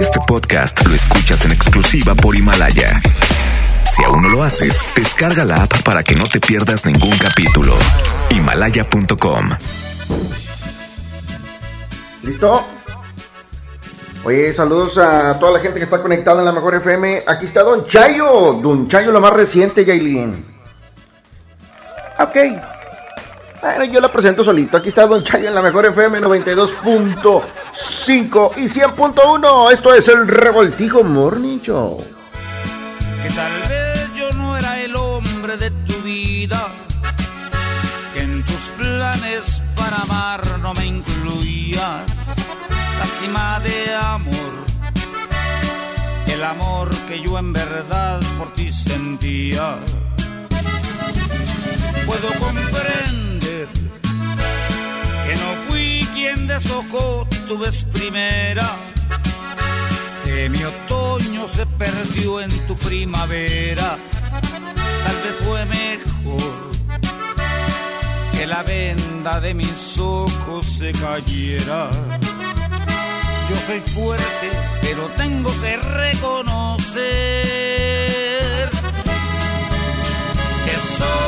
Este podcast lo escuchas en exclusiva por Himalaya. Si aún no lo haces, descarga la app para que no te pierdas ningún capítulo. Himalaya.com. ¿Listo? Oye, saludos a toda la gente que está conectada en la mejor FM. Aquí está Don Chayo, Don Chayo, lo más reciente, Yailin. Ok. Bueno, yo la presento solito. Aquí está Don Chayo en la mejor FM 92.5 y 100.1. Esto es el Revoltijo Morning. Que tal vez yo no era el hombre de tu vida. Que en tus planes para amar no me incluías. La cima de amor. El amor que yo en verdad por ti sentía. Puedo comprender deshojó tu vez primera, que mi otoño se perdió en tu primavera, tal vez fue mejor que la venda de mis ojos se cayera. Yo soy fuerte, pero tengo que reconocer que eso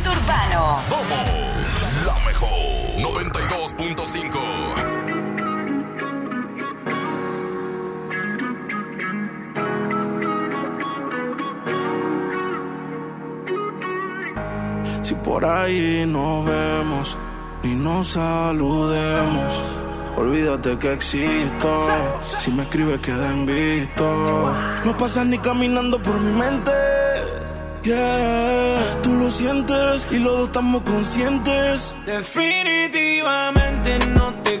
Urbano. Somos la mejor 92.5. Si por ahí nos vemos y nos saludemos, olvídate que existo. Si me escribes, queda en. No pasas ni caminando por mi mente. Yeah, tú lo sientes y los dos estamos conscientes. Definitivamente no te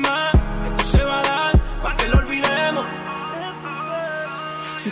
my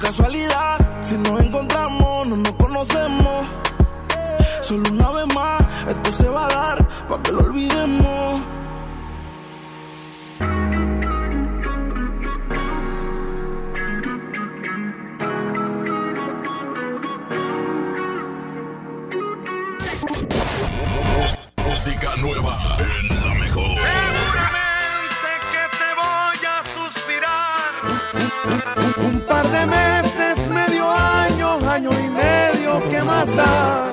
Casualidad, si nos encontramos, no nos conocemos. Solo una vez más, esto se va a dar para que lo olvidemos. Música nueva en Un par de meses, medio año, año y medio, ¿qué más da?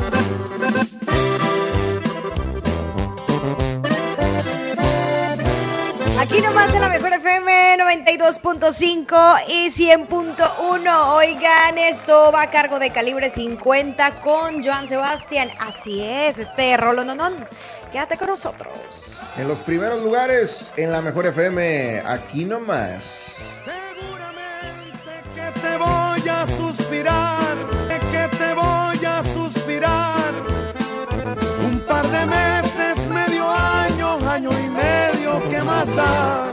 Aquí nomás en la mejor FM 92.5 y 100.1. Oigan, esto va a cargo de calibre 50 con Joan Sebastián. Así es, este rolo nonón. Quédate con nosotros. En los primeros lugares, en la mejor FM, aquí nomás. Te voy a suspirar, que te voy a suspirar. Un par de meses, medio año, año y medio, ¿qué más da?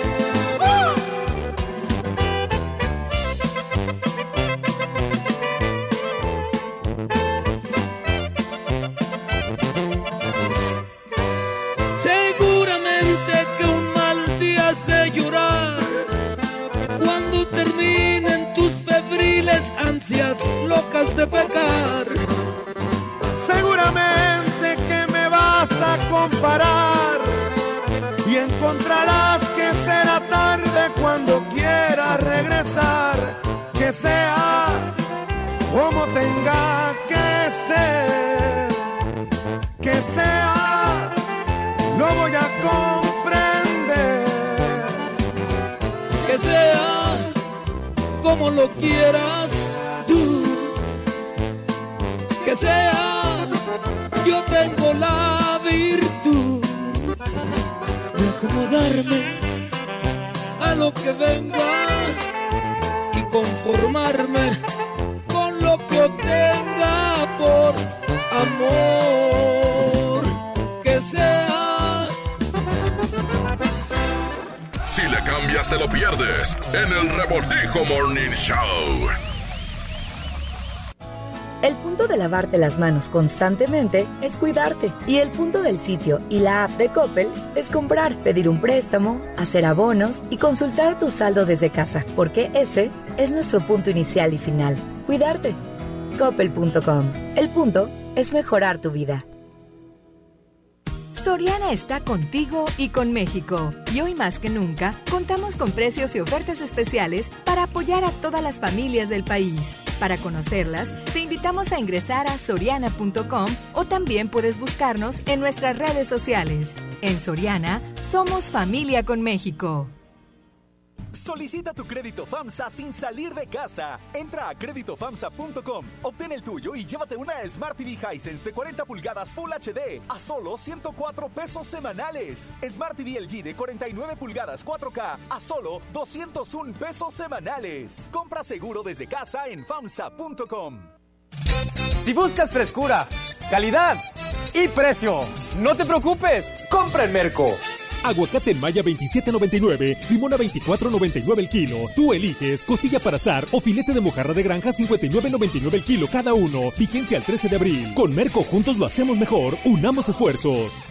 Ansias locas de pecar. Seguramente que me vas a comparar y encontrarás que será tarde cuando quieras regresar. Que sea como tenga que ser. Que sea, lo voy a comprender. Que sea como lo quieras a lo que venga y conformarme con lo que obtenga por amor. Que sea Si le cambias, te lo pierdes en el Revoltijo Morning Show. El punto de lavarte las manos constantemente es cuidarte. Y el punto del sitio y la app de Coppel es comprar, pedir un préstamo, hacer abonos y consultar tu saldo desde casa, porque ese es nuestro punto inicial y final. Cuidarte. Coppel.com. El punto es mejorar tu vida. Soriana está contigo y con México. Y hoy más que nunca, contamos con precios y ofertas especiales para apoyar a todas las familias del país. Para conocerlas, te invitamos a ingresar a soriana.com o también puedes buscarnos en nuestras redes sociales. En Soriana, somos familia con México. Solicita tu crédito FAMSA sin salir de casa. Entra a créditofamsa.com, obtén el tuyo y llévate una Smart TV Hisense de 40 pulgadas Full HD a solo 104 pesos semanales. Smart TV LG de 49 pulgadas 4K a solo 201 pesos semanales. Compra seguro desde casa en FAMSA.com. Si buscas frescura, calidad y precio, no te preocupes, compra en Merco. Aguacate en Maya 27.99, limón a 24.99 el kilo. Tú eliges costilla para azar o filete de mojarra de granja 59.99 el kilo cada uno. Vigencia al 13 de abril. Con Merco juntos lo hacemos mejor. Unamos esfuerzos.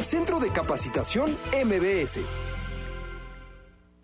Centro de Capacitación MBS.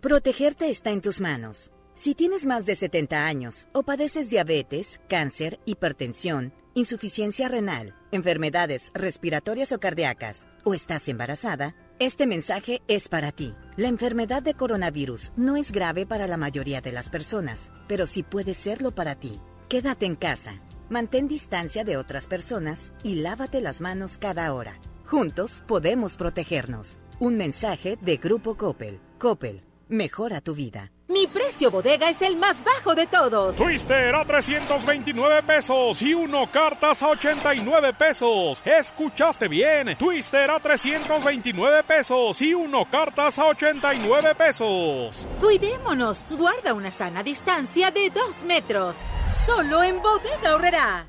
Protegerte está en tus manos. Si tienes más de 70 años o padeces diabetes, cáncer, hipertensión, insuficiencia renal, enfermedades respiratorias o cardíacas, o estás embarazada, este mensaje es para ti. La enfermedad de coronavirus no es grave para la mayoría de las personas, pero sí puede serlo para ti. Quédate en casa, mantén distancia de otras personas y lávate las manos cada hora. Juntos podemos protegernos. Un mensaje de Grupo Coppel. Coppel Mejora tu vida. Mi precio bodega es el más bajo de todos. Twister a 329 pesos y uno cartas a 89 pesos. Escuchaste bien. Twister a 329 pesos y uno cartas a 89 pesos. Cuidémonos. Guarda una sana distancia de 2 metros. Solo en bodega horrera.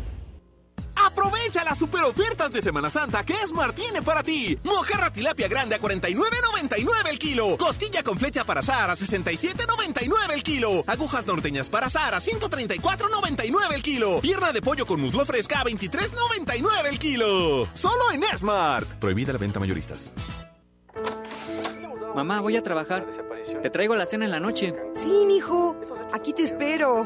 Aprovecha las super ofertas de Semana Santa que Smart tiene para ti. Mojarra tilapia grande a 49.99 el kilo. Costilla con flecha para azar a 67.99 el kilo. Agujas norteñas para azar a 134.99 el kilo. Pierna de pollo con muslo fresca a 23.99 el kilo. Solo en Smart. Prohibida la venta mayoristas. Mamá, voy a trabajar. Te traigo la cena en la noche. Sí, mijo. Aquí te espero.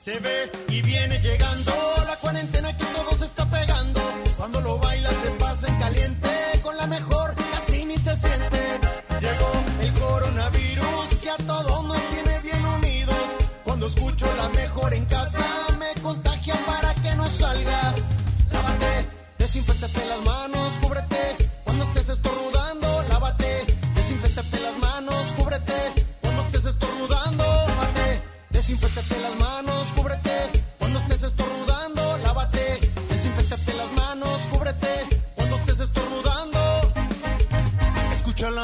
Se ve y viene llegando la cuarentena que todo se está pegando. Cuando lo baila se pasa en caliente, con la mejor casi ni se siente. Llegó el coronavirus que a todos nos tiene bien unidos. Cuando escucho la mejor en casa me contagia para que no salga. Lávate, las manos,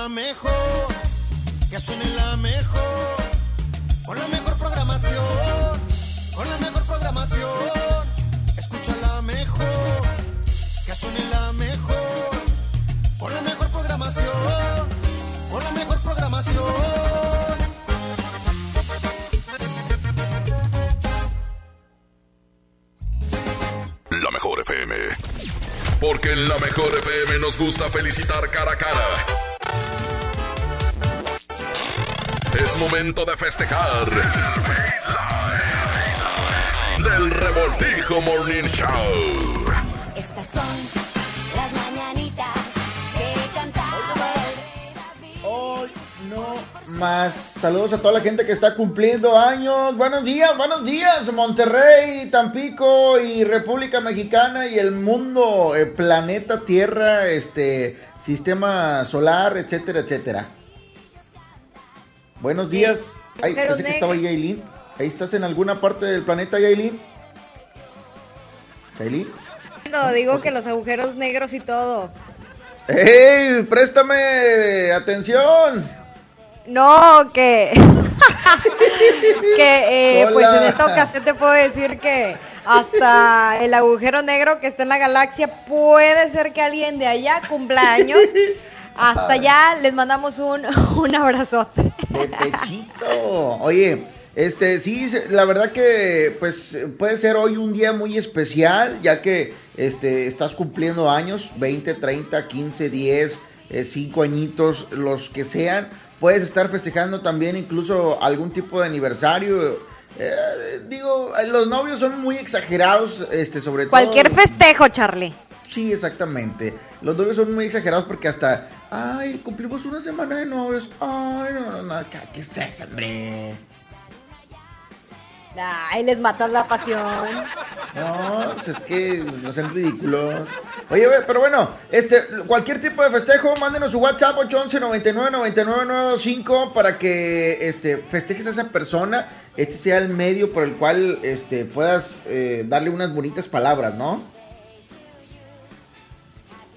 la mejor, que suene la mejor, con la mejor programación, con la mejor programación. Escucha la mejor, que suene la mejor, con la mejor programación, con la mejor programación. La mejor FM. Porque en la mejor FM nos gusta felicitar cara a cara. Es momento de festejar. Del Revoltijo Morning Show. Estas son las mañanitas que cantaba Hoy no más. Saludos a toda la gente que está cumpliendo años. Buenos días, buenos días. Monterrey, Tampico y República Mexicana y el mundo, el planeta Tierra, este sistema solar, etcétera, etcétera. Buenos días. Ay, Pero pensé que estaba Yailin. Ahí estás en alguna parte del planeta, Yailin. Yailin. No, digo que los agujeros negros y todo. ¡Ey! ¡Préstame atención! No, que. que, eh, pues en esta ocasión te puedo decir que hasta el agujero negro que está en la galaxia puede ser que alguien de allá cumpla años. Hasta allá les mandamos un, un abrazote. De pechito. Oye, este, sí, la verdad que, pues, puede ser hoy un día muy especial, ya que, este, estás cumpliendo años, 20, 30, 15, 10, 5 añitos, los que sean. Puedes estar festejando también incluso algún tipo de aniversario. Eh, digo, los novios son muy exagerados, este, sobre todo. Cualquier festejo, Charlie. Sí, exactamente. Los novios son muy exagerados porque hasta, ay, cumplimos una semana de novios. Ay, no, no, no, ¿qué es eso, hombre? Ay, les matas la pasión. No, pues es que no sean ridículos. Oye, pero bueno, este, cualquier tipo de festejo, mándenos su WhatsApp 811 99 99 925 para que este, festejes a esa persona. Este sea el medio por el cual este, puedas eh, darle unas bonitas palabras, ¿no?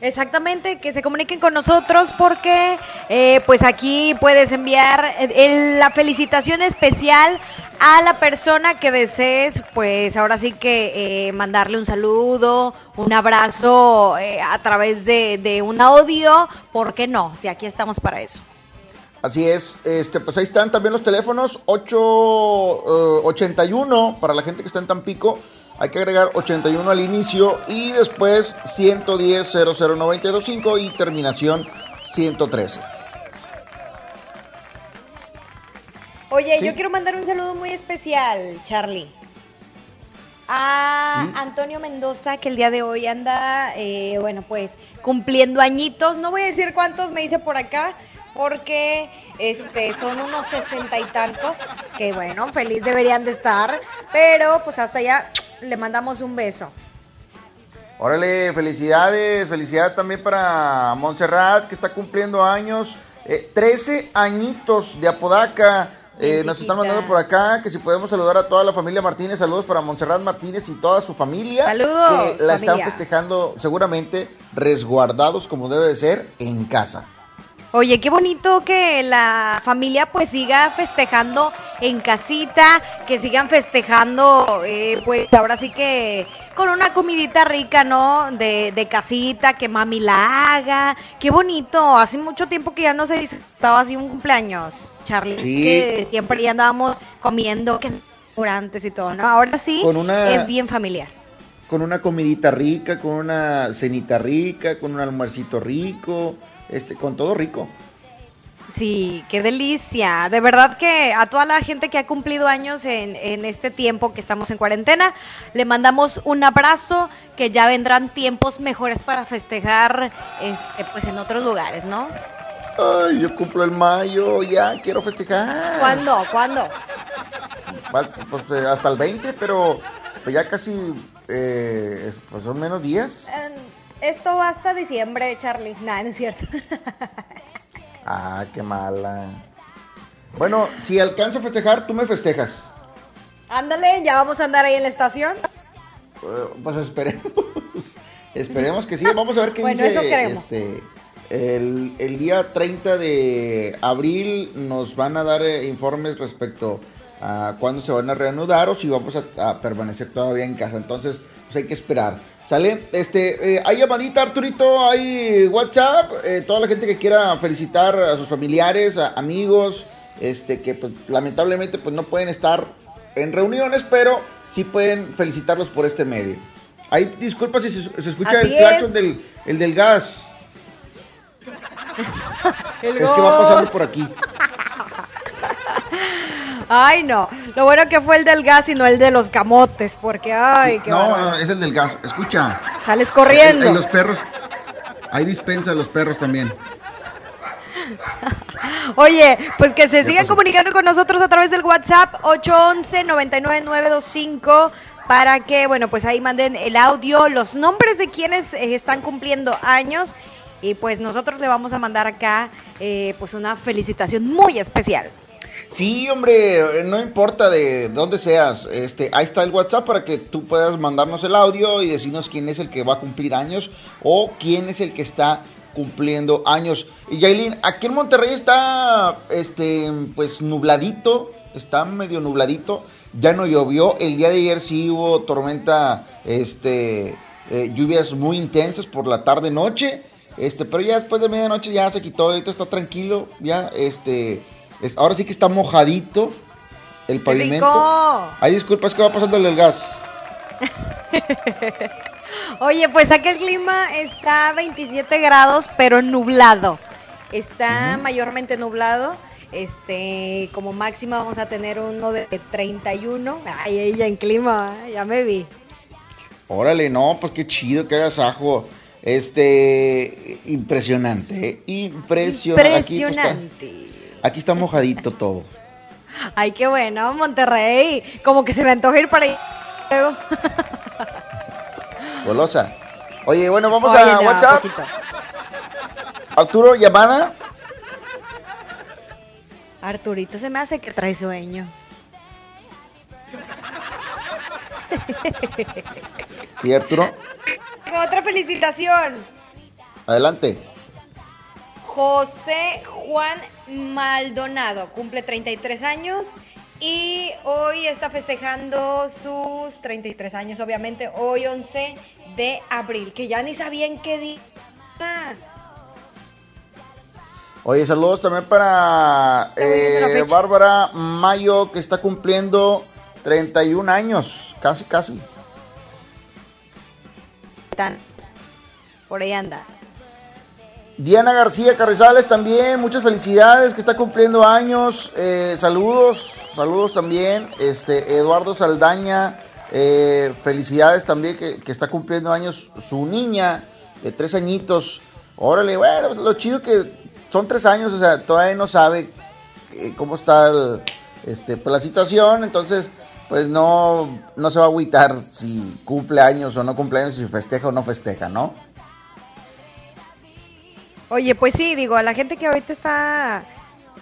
Exactamente, que se comuniquen con nosotros porque eh, pues aquí puedes enviar eh, el- la felicitación especial a la persona que desees, pues ahora sí que eh, mandarle un saludo, un abrazo eh, a través de, de un audio, ¿por qué no? Si aquí estamos para eso. Así es, este, pues ahí están también los teléfonos 8, eh, 81 para la gente que está en Tampico. Hay que agregar 81 al inicio y después 110 00925 y terminación 113. Oye, Sí. yo quiero mandar un saludo muy especial, Charlie. A Sí. Antonio Mendoza, que el día de hoy anda, eh, bueno, pues cumpliendo añitos. No voy a decir cuántos me dice por acá, porque este son unos sesenta y tantos, que bueno, feliz deberían de estar. Pero pues hasta allá le mandamos un beso. Órale, felicidades, felicidad también para Montserrat que está cumpliendo años, eh, 13 añitos de Apodaca. Eh, nos están mandando por acá que si podemos saludar a toda la familia Martínez, saludos para Montserrat Martínez y toda su familia. Saludos, Que la están festejando seguramente resguardados como debe de ser en casa. Oye, qué bonito que la familia pues siga festejando en casita, que sigan festejando eh, pues ahora sí que con una comidita rica, ¿no? De, de casita, que mami la haga. Qué bonito, hace mucho tiempo que ya no se disfrutaba así un cumpleaños, Charlie. Sí. Que siempre ya andábamos comiendo que restaurantes y todo, ¿no? Ahora sí Con una- es bien familiar. Con una comidita rica, con una cenita rica, con un almuercito rico, este, con todo rico. Sí, qué delicia. De verdad que a toda la gente que ha cumplido años en, en este tiempo que estamos en cuarentena, le mandamos un abrazo, que ya vendrán tiempos mejores para festejar este, pues en otros lugares, ¿no? Ay, yo cumplo el mayo, ya quiero festejar. ¿Cuándo? ¿Cuándo? Pues eh, hasta el 20, pero pues ya casi eh, es- pues son menos días. Eh, Esto va hasta diciembre, Charlie. Nada, no es cierto. Ah, qué mala. Bueno, si alcanzo a festejar, tú me festejas. Ándale, ya vamos a andar ahí en la estación. Eh, pues esperemos. esperemos que sí. Vamos a ver qué Bueno, dice eso este El, el día 30 de abril nos van a dar eh, informes respecto a cuándo se van a reanudar o si vamos a, a permanecer todavía en casa. Entonces, pues hay que esperar. ¿Sale? Este, eh, hay llamadita, Arturito, hay WhatsApp. eh, toda la gente que quiera felicitar a sus familiares, a amigos, este, que pues, lamentablemente pues no pueden estar en reuniones, pero sí pueden felicitarlos por este medio. Hay disculpas si se, se escucha Así el claxon es. del, el del gas. El Es que va pasando por aquí. Ay, no. Lo bueno que fue el del gas y no el de los camotes, porque, ay, qué No, no, es el del gas. Escucha. Sales corriendo. Hay, los perros. Hay dispensa de los perros también. Oye, pues que se sigan comunicando con nosotros a través del WhatsApp 811-99925 para que, bueno, pues ahí manden el audio, los nombres de quienes eh, están cumpliendo años y pues nosotros le vamos a mandar acá eh, pues una felicitación muy especial. Sí, hombre, no importa de dónde seas, este, ahí está el WhatsApp para que tú puedas mandarnos el audio y decirnos quién es el que va a cumplir años o quién es el que está cumpliendo años. Y Yailin, aquí en Monterrey está, este, pues nubladito, está medio nubladito, ya no llovió, el día de ayer sí hubo tormenta, este, eh, lluvias muy intensas por la tarde noche, este, pero ya después de medianoche ya se quitó, ahorita está tranquilo, ya, este, es- ahora sí que está mojadito el pavimento. rico! Ay, disculpas que va pasando el gas. Oye, pues aquí el clima está a 27 grados, pero nublado. Está mayormente nublado. Este, como máxima vamos a tener uno de 31. Ay, ella en clima, ¿eh? ya me vi. Órale, no, pues qué chido que hagas ajo. Este, impresionante, ¿eh? impresionante. Aquí, pues, Impresionante. Aquí está mojadito todo. Ay, qué bueno, Monterrey. Como que se me antoja ir para ahí. Golosa. Oye, bueno, vamos Oye, a no, WhatsApp. poquito. Arturo, llamada. Arturito se me hace que trae sueño. Sí, Arturo. Otra felicitación. Adelante. José Juan Maldonado cumple 33 años y hoy está festejando sus 33 años, obviamente, hoy 11 de abril, que ya ni sabían qué día. Oye, saludos también para eh. Bárbara Mayo, que está cumpliendo 31 años. Casi, casi. Por ahí anda. Diana García Carrizales también, muchas felicidades, que está cumpliendo años. eh, saludos, saludos también. Este Eduardo Saldaña, eh, felicidades también, que, que está cumpliendo años su niña de tres añitos. Órale, bueno, lo chido que son tres años, o sea, todavía no sabe eh, cómo está este, pues, la situación, entonces, pues no, no se va a agüitar si cumple años o no cumple años, si festeja o no festeja, ¿no? Oye, pues sí, digo, a la gente que ahorita está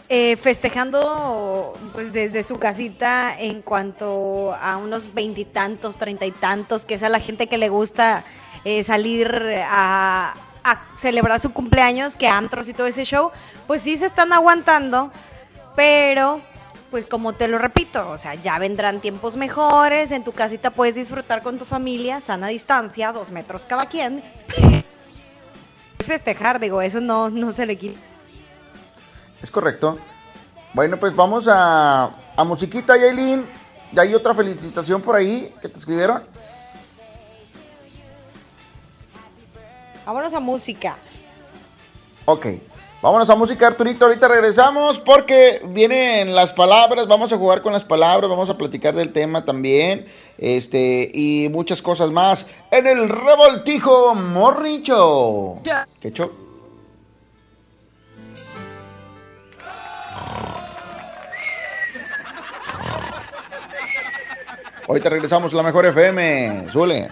eh, festejando pues desde su casita en cuanto a unos veintitantos, treinta y tantos, que es a la gente que le gusta eh, salir a, a celebrar su cumpleaños, que antros y todo ese show, pues sí se están aguantando, pero pues como te lo repito, o sea, ya vendrán tiempos mejores, en tu casita puedes disfrutar con tu familia, sana distancia, dos metros cada quien. Es festejar, digo, eso no, no se le quita. Es correcto. Bueno, pues vamos a, a musiquita, Yailin. Ya hay otra felicitación por ahí que te escribieron. Vámonos a música. Ok. Vámonos a música, Arturito. Ahorita regresamos porque vienen las palabras. Vamos a jugar con las palabras. Vamos a platicar del tema también. Este, y muchas cosas más. En el revoltijo Morning Show. ¿Qué show? Ahorita regresamos a la mejor FM. Suele.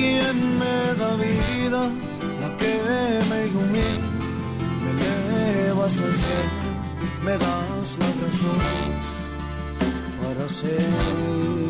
quien me da vida, la que me ilumina, me elevas al cielo, me das la razón para seguir.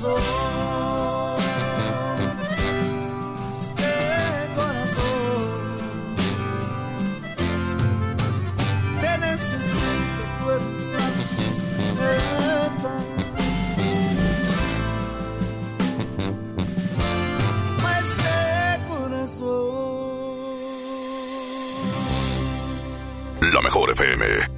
corazón. Necesito. La mejor FM.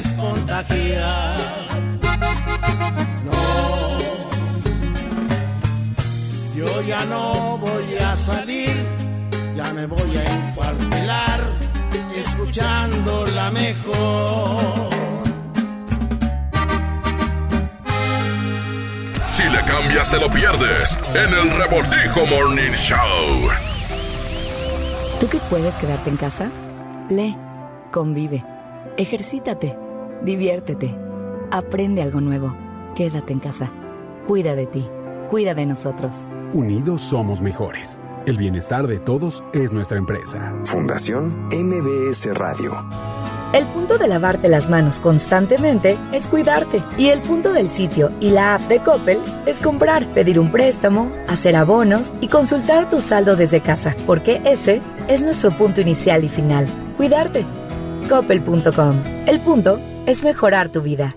Puedes contagiar. No, yo ya no voy a salir, ya me voy a encuartelar, escuchando la mejor. Si le cambias te lo pierdes en el Revoltijo Morning Show. ¿Tú que puedes quedarte en casa? Lee, convive, ejercítate, diviértete, aprende algo nuevo. Quédate en casa. Cuida de ti, cuida de nosotros. Unidos somos mejores. El bienestar de todos es nuestra empresa. Fundación MBS Radio. El punto de lavarte las manos constantemente es cuidarte. Y el punto del sitio y la app de Coppel es comprar, pedir un préstamo, hacer abonos y consultar tu saldo desde casa. Porque ese es nuestro punto inicial y final. Cuidarte. Coppel.com. El punto es mejorar tu vida.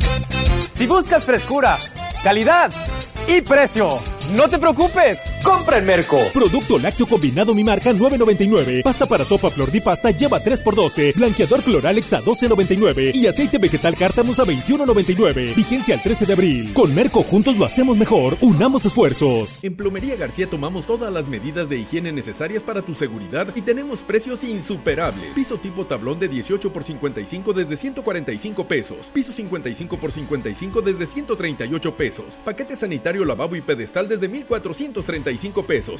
Si buscas frescura, calidad y precio, no te preocupes. Compra en Merco. Producto lácteo combinado mi marca 9.99. Pasta para sopa flor de pasta lleva 3x12. Blanqueador Cloralex a 12.99. Y aceite vegetal cártamus a 21.99. Vigencia al 13 de abril. Con Merco juntos lo hacemos mejor. Unamos esfuerzos. En Plomería García tomamos todas las medidas de higiene necesarias para tu seguridad y tenemos precios insuperables. Piso tipo tablón de 18 por 55 desde 145 pesos. Piso 55 por 55 desde 138 pesos. Paquete sanitario lavabo y pedestal desde 1435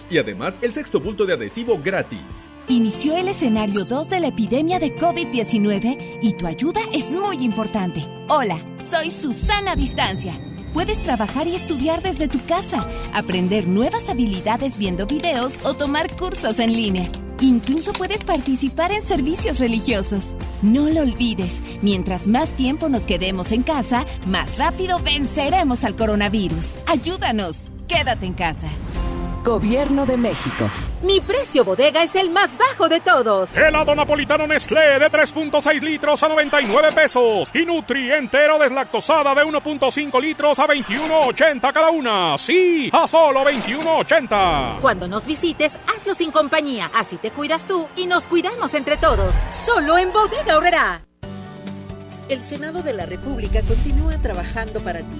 Y además el sexto bulto de adhesivo gratis. Inició el escenario 2 de la epidemia de COVID-19 y tu ayuda es muy importante. Hola, soy Susana Distancia. Puedes trabajar y estudiar desde tu casa, aprender nuevas habilidades viendo videos o tomar cursos en línea. Incluso puedes participar en servicios religiosos. No lo olvides, mientras más tiempo nos quedemos en casa, más rápido venceremos al coronavirus. Ayúdanos, quédate en casa. Gobierno de México. Mi precio bodega es el más bajo de todos. Helado napolitano Nestlé de 3.6 litros a 99 pesos. Y Nutri entero deslactosada de 1.5 litros a 21.80 cada una. Sí, a solo 21.80. Cuando nos visites, hazlo sin compañía. Así te cuidas tú y nos cuidamos entre todos. Solo en Bodega Horrera. El Senado de la República continúa trabajando para ti.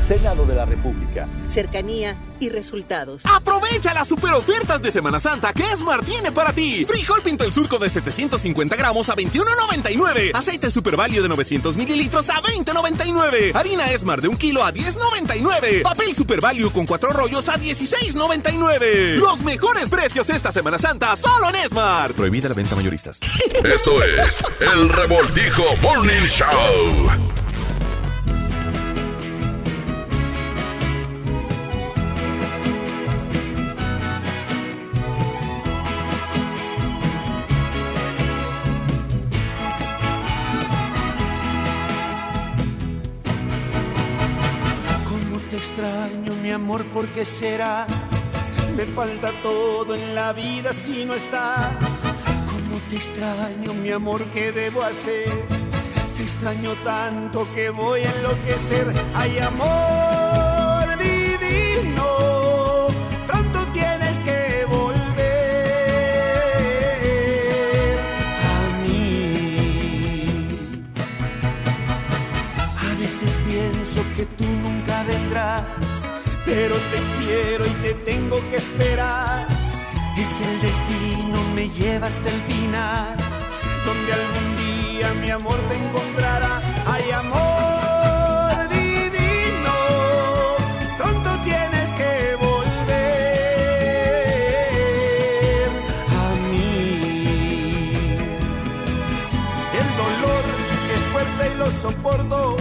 Senado de la República. Cercanía y resultados. Aprovecha las super ofertas de Semana Santa que Esmar tiene para ti. Frijol pinto el surco de 750 gramos a 21.99. Aceite Super Value de 900 mililitros a 20.99. Harina Esmar de un kilo a 10.99. Papel Super Value con cuatro rollos a 16.99. Los mejores precios esta Semana Santa solo en Esmar. Prohibida la venta mayoristas. Esto es el Revoltijo Morning Show. Qué será? Me falta todo en la vida si no estás. Cómo te extraño, mi amor, ¿qué debo hacer? Te extraño tanto que voy a enloquecer. Ay, amor divino, pronto tienes que volver a mí. A veces pienso que tú nunca vendrás, pero te quiero y te tengo que esperar. Es el destino, me lleva hasta el final, donde algún día mi amor te encontrará. Ay, amor divino, pronto tienes que volver a mí. El dolor es fuerte y lo soporto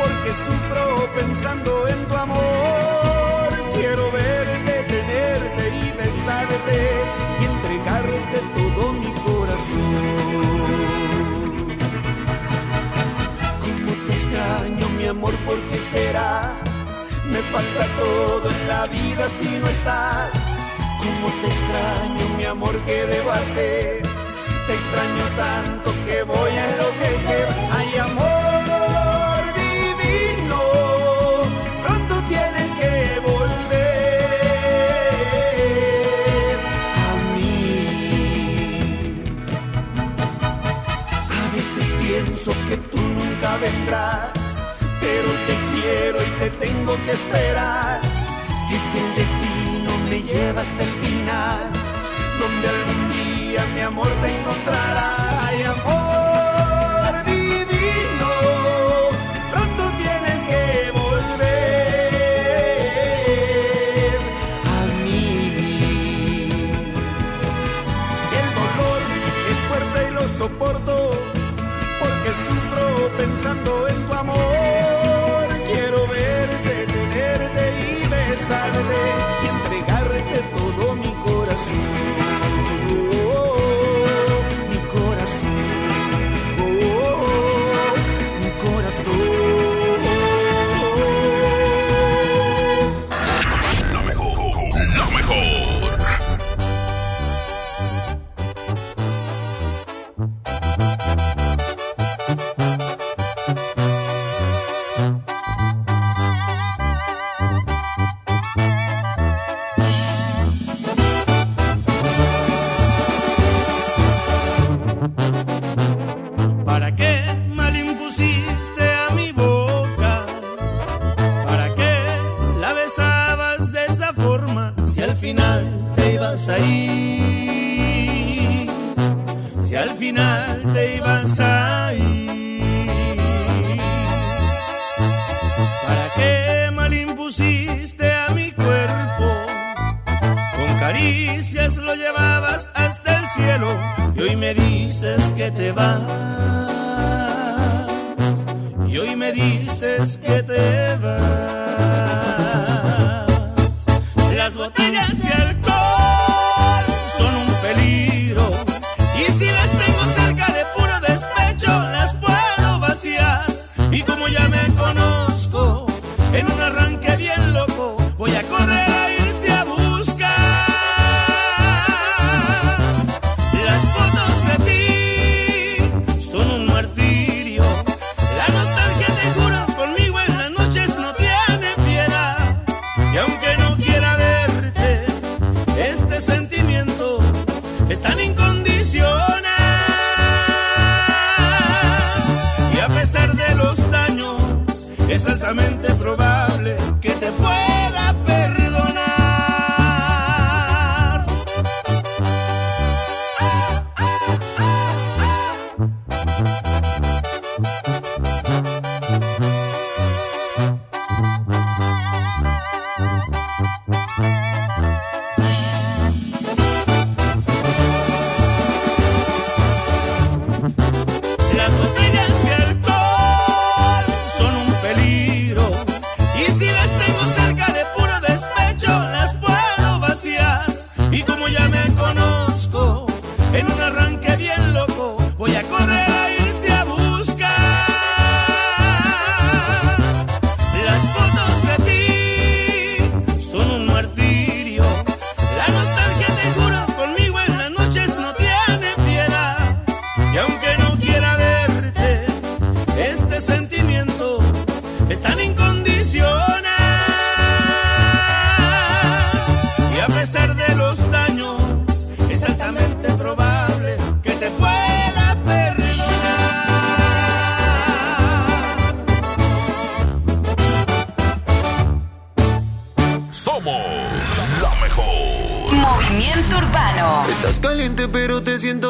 porque sufro pensando en tu besarte y entregarte todo mi corazón. Cómo te extraño, mi amor, ¿por qué será? Me falta todo en la vida si no estás. Cómo te extraño, mi amor, ¿qué debo hacer? Te extraño tanto que voy a enloquecer. Ay, amor vendrás, pero te quiero y te tengo que esperar. Es el destino, me lleva hasta el final, donde algún día mi amor te encontrará. Ay, amor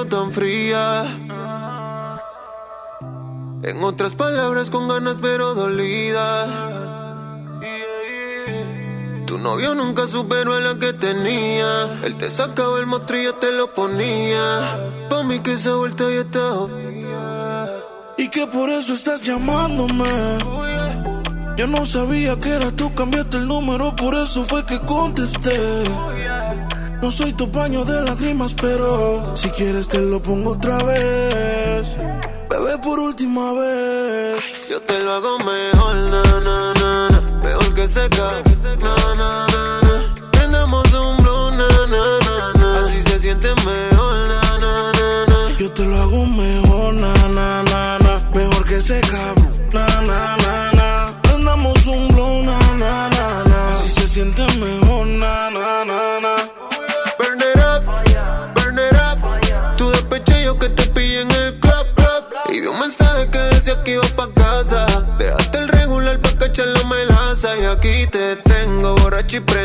tan fría. En otras palabras con ganas pero dolida. Tu novio nunca superó a la que tenía. Él te sacaba el mostrillo, te lo ponía. Pa' mí que esa vuelta ya está. Y que por eso estás llamándome. Yo no sabía que era tú, cambiaste el número, por eso fue que contesté. No soy tu paño de lágrimas, pero si quieres te lo pongo otra vez. Bebé, por última vez. Yo te lo hago mejor, tengo borracho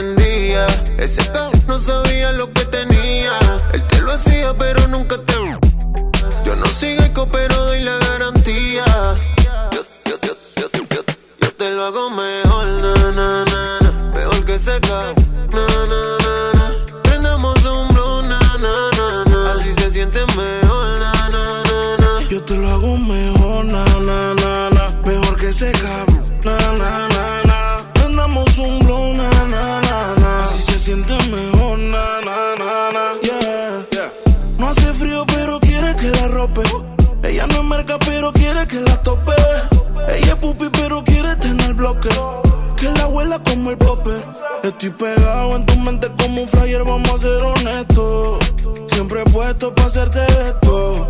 Que la huela como el popper. Estoy pegado en tu mente como un flyer, vamos a ser honestos. Siempre puesto para hacerte esto.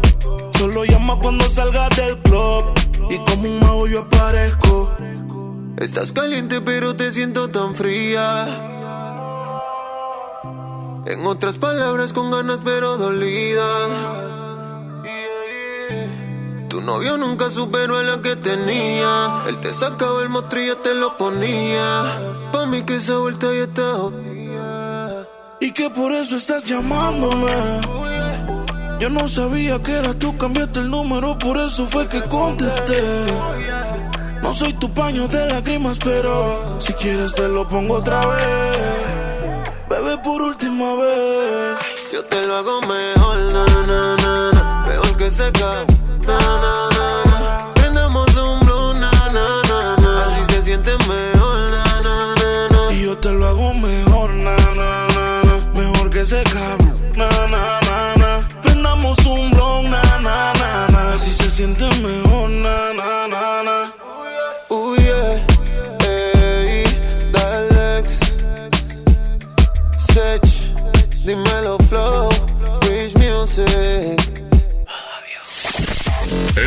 Solo llama cuando salgas del club. Y como un mago yo aparezco. Estás caliente pero te siento tan fría. En otras palabras con ganas pero dolida. Tu novio nunca superó a la que tenía. Él te sacaba el mostrillo, te lo ponía. Pa' mí que esa vuelta ya está. Y que por eso estás llamándome. Yo no sabía que era tú, cambiaste el número, por eso fue que contesté. No soy tu paño de lágrimas, pero si quieres te lo pongo otra vez. Bebé, por última vez. Yo te lo hago mejor, na, na, na, na. Mejor que seca,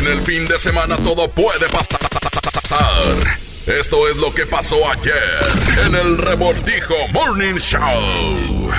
En el fin de semana todo puede pasar. Esto es lo que pasó ayer en el Revoltijo Morning Show.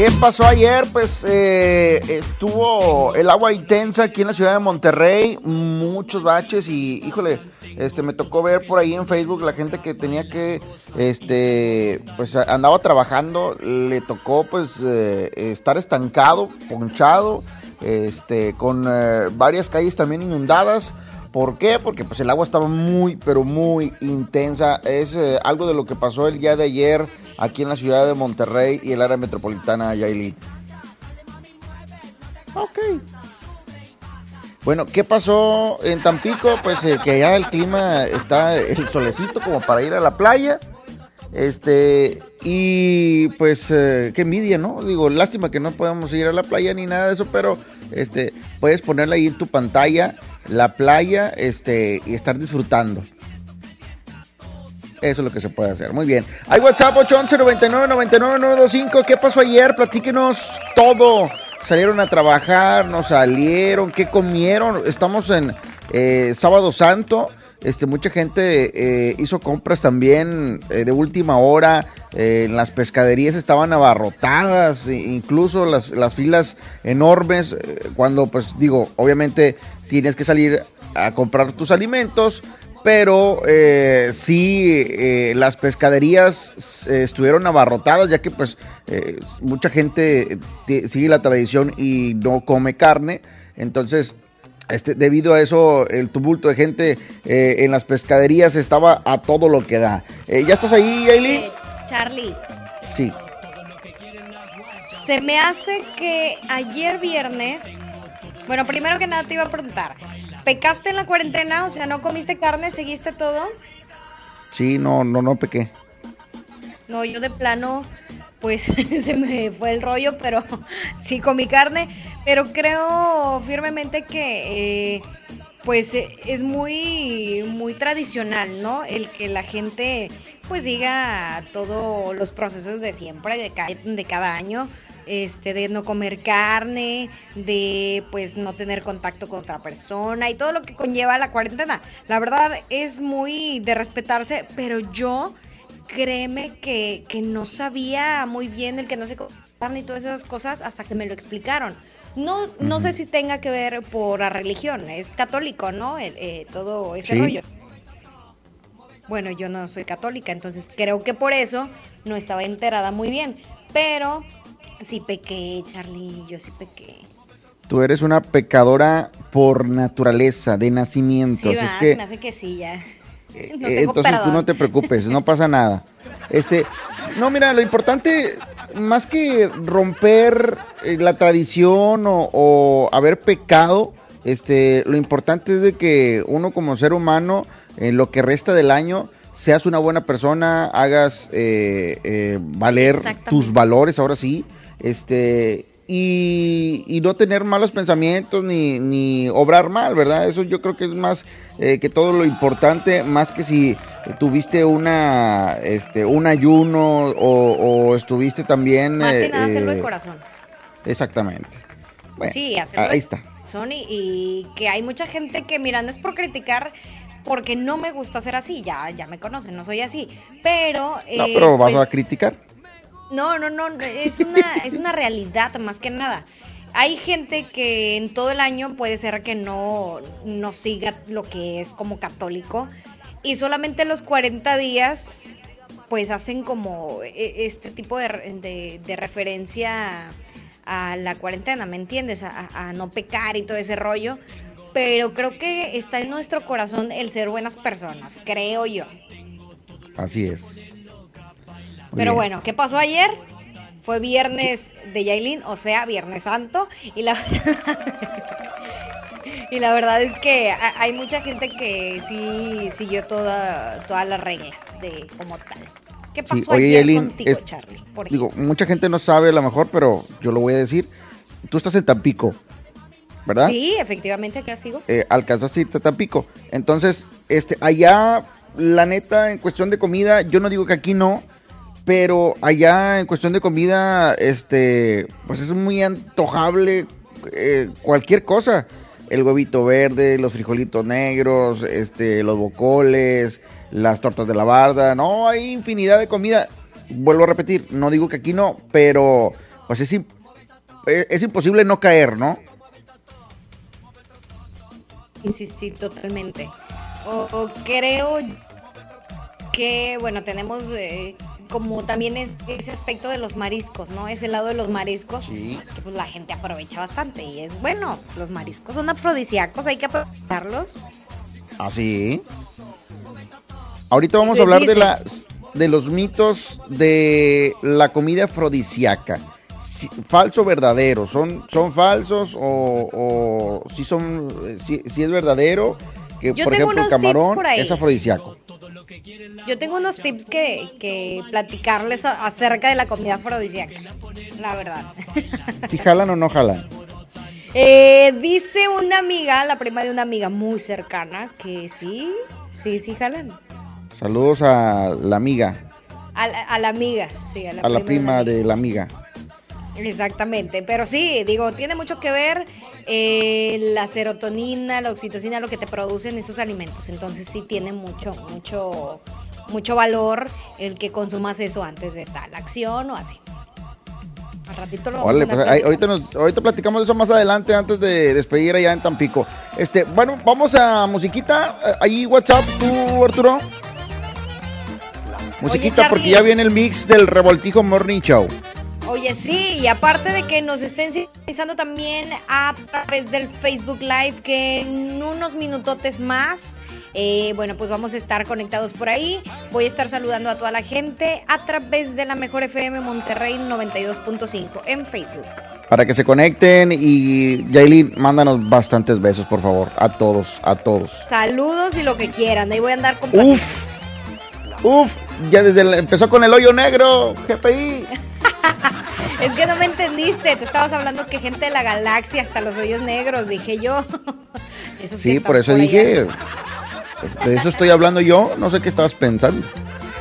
¿Qué pasó ayer? Pues eh, estuvo el agua intensa aquí en la ciudad de Monterrey, muchos baches y, híjole, este me tocó ver por ahí en Facebook la gente que tenía que, este, pues andaba trabajando, le tocó pues eh, estar estancado, ponchado, este, con eh, varias calles también inundadas. ¿Por qué? Porque pues el agua estaba muy, pero muy intensa. Es eh, algo de lo que pasó el día de ayer aquí en la ciudad de Monterrey y el área metropolitana de Yailin. Ok. Bueno, ¿qué pasó en Tampico? Pues eh, que ya el clima está el solecito como para ir a la playa. Este, y pues eh, qué envidia, ¿no? Digo, lástima que no podamos ir a la playa ni nada de eso, pero este, puedes ponerla ahí en tu pantalla, la playa, este, y estar disfrutando. Eso es lo que se puede hacer. Muy bien. Hay WhatsApp 811 99 99 925. ¿Qué pasó ayer? Platíquenos todo. Salieron a trabajar, no salieron, ¿qué comieron? Estamos en eh, Sábado Santo. Este, mucha gente eh, hizo compras también eh, de última hora. en las pescaderías estaban abarrotadas, e- incluso las, las filas enormes. cuando, pues digo, obviamente tienes que salir a comprar tus alimentos. Pero eh, sí, eh, las pescaderías eh, estuvieron abarrotadas, ya que pues eh, mucha gente ti- sigue la tradición y no come carne. Entonces, este, debido a eso, el tumulto de gente eh, en las pescaderías estaba a todo lo que da. Eh, ¿Ya estás ahí, Aileen? Eh, Charlie, Sí. se me hace que ayer viernes, bueno, primero que nada te iba a preguntar, ¿pecaste en la cuarentena? O sea, ¿no comiste carne? ¿Seguiste todo? Sí, no, no, no pequé. No, yo de plano, pues se me fue el rollo, pero sí comí carne. Pero creo firmemente que, eh, pues, eh, es muy, muy tradicional, ¿no? El que la gente, pues, siga todos los procesos de siempre, de, ca- de cada año. Este, de no comer carne, de pues no tener contacto con otra persona y todo lo que conlleva la cuarentena. La verdad es muy de respetarse, pero yo créeme que, que no sabía muy bien el que no se carne y todas esas cosas hasta que me lo explicaron. No, no sé si tenga que ver por la religión, es católico, ¿no? El- eh, todo ese Sí. rollo. Bueno, yo no soy católica, entonces creo que por eso no estaba enterada muy bien. Pero sí pequé, Charlie, yo sí pequé. Tú eres una pecadora por naturaleza, de nacimiento. Sí, va, es que me hace que sí, ya. No Eh, tengo Entonces tú no te preocupes, no pasa nada. Este, no, mira, lo importante, más que romper eh, la tradición o, o haber pecado, este, lo importante es de que uno como ser humano, en lo que resta del año, seas una buena persona, hagas eh, eh, valer tus valores, ahora sí, este, y, y no tener malos pensamientos ni, ni obrar mal, ¿verdad? Eso yo creo que es más eh, que todo lo importante, más que si tuviste una, este, un ayuno o, o estuviste también... Más que eh, nada hacerlo de eh, corazón. Exactamente. Bueno, sí, hacerlo ahí está. corazón y, que hay mucha gente que, mira, no es por criticar, porque no me gusta ser así, ya, ya me conocen, no soy así, pero... No, eh, pero vas pues, a criticar. No, no, no, es una, es una realidad más que nada. Hay gente que en todo el año puede ser que no, no siga lo que es como católico y solamente los 40 días pues hacen como e- este tipo de, de- referencia a la cuarentena, ¿me entiendes? A no pecar y todo ese rollo. Pero creo que está en nuestro corazón el ser buenas personas, creo yo. Así es. Pero bien. bueno, ¿qué pasó ayer? Fue viernes de Yailin, o sea, Viernes Santo. Y la y la verdad es que ha- hay mucha gente que sí siguió toda, todas las reglas de como tal. ¿Qué pasó Sí, oye, ayer contigo, es- Charlie? Por digo, mucha gente no sabe a lo mejor, pero yo lo voy a decir. Tú estás en Tampico, ¿verdad? Sí, efectivamente, acá sigo. eh, alcanzaste a irte a Tampico. Entonces, este, allá, la neta, en cuestión de comida, yo no digo que aquí no, pero allá en cuestión de comida, este, pues es muy antojable eh, cualquier cosa. El huevito verde, los frijolitos negros, este, los bocoles, las tortas de la barda, no, hay infinidad de comida. Vuelvo a repetir, no digo que aquí no, pero pues es, eh, es imposible no caer, ¿no? Sí, sí, sí, totalmente. O, o creo que, bueno, tenemos eh, como también es, ese aspecto de los mariscos, ¿no? Ese lado de los mariscos que pues la gente aprovecha bastante y es bueno, los mariscos son afrodisíacos, hay que aprovecharlos. Así. Ahorita vamos a hablar de las de los mitos de la comida afrodisíaca. Si- falso o verdadero, son son falsos o, o si son si, si es verdadero que Yo por ejemplo el camarón por es afrodisíaco. Yo tengo unos tips que, que platicarles acerca de la comida afrodisíaca, la verdad. Si jalan o no jalan. Eh, dice una amiga, la prima de una amiga muy cercana, que sí, sí, sí jalan. Saludos a la amiga, A la, a la amiga, sí, a la, a la de una prima de la amiga. Exactamente, pero sí, digo, tiene mucho que ver eh, la serotonina, la oxitocina, lo que te producen esos alimentos. Entonces sí tiene mucho, mucho, mucho valor el que consumas eso antes de tal acción o así. Al ratito lo Órale, pues, ahí- ahorita, nos, ahorita platicamos de eso más adelante antes de despedir allá en Tampico. Este, bueno, vamos a musiquita. Eh, Ahí WhatsApp, tú Arturo. Musiquita porque ya viene el mix del Revoltijo Morning Show. Oye, sí, y aparte de que nos estén sintonizando también a través del Facebook Live, que en unos minutotes más, eh, bueno, pues vamos a estar conectados por ahí. Voy a estar saludando a toda la gente a través de la Mejor FM Monterrey 92.5 en Facebook. Para que se conecten y Yailin, mándanos bastantes besos, por favor. A todos, a todos. Saludos y lo que quieran, ahí voy a andar con Uf, uf, ya desde el- empezó con el hoyo negro, GPI. Es que no me entendiste, te estabas hablando que gente de la galaxia, hasta los hoyos negros, dije yo. Sí, por eso dije, pues, de eso estoy hablando yo, no sé qué estabas pensando.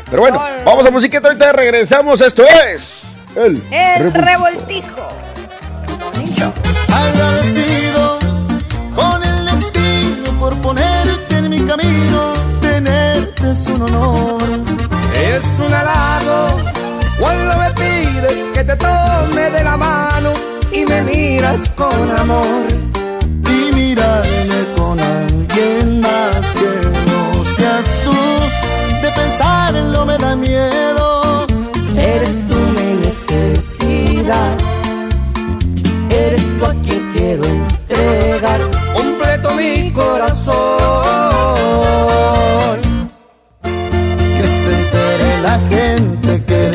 Pero bueno, No, no, vamos a musiquita, ahorita regresamos, esto es el, El Revoltijo. revoltijo. Agradecido con el destino por ponerte en mi camino, es un honor. Es un halago cuando me pides que te tome de la mano y me miras con amor. y mirarme con alguien más que no seas tú. De pensarlo me da miedo. Eres tú mi necesidad. Eres tú a quien quiero entregar completo mi corazón.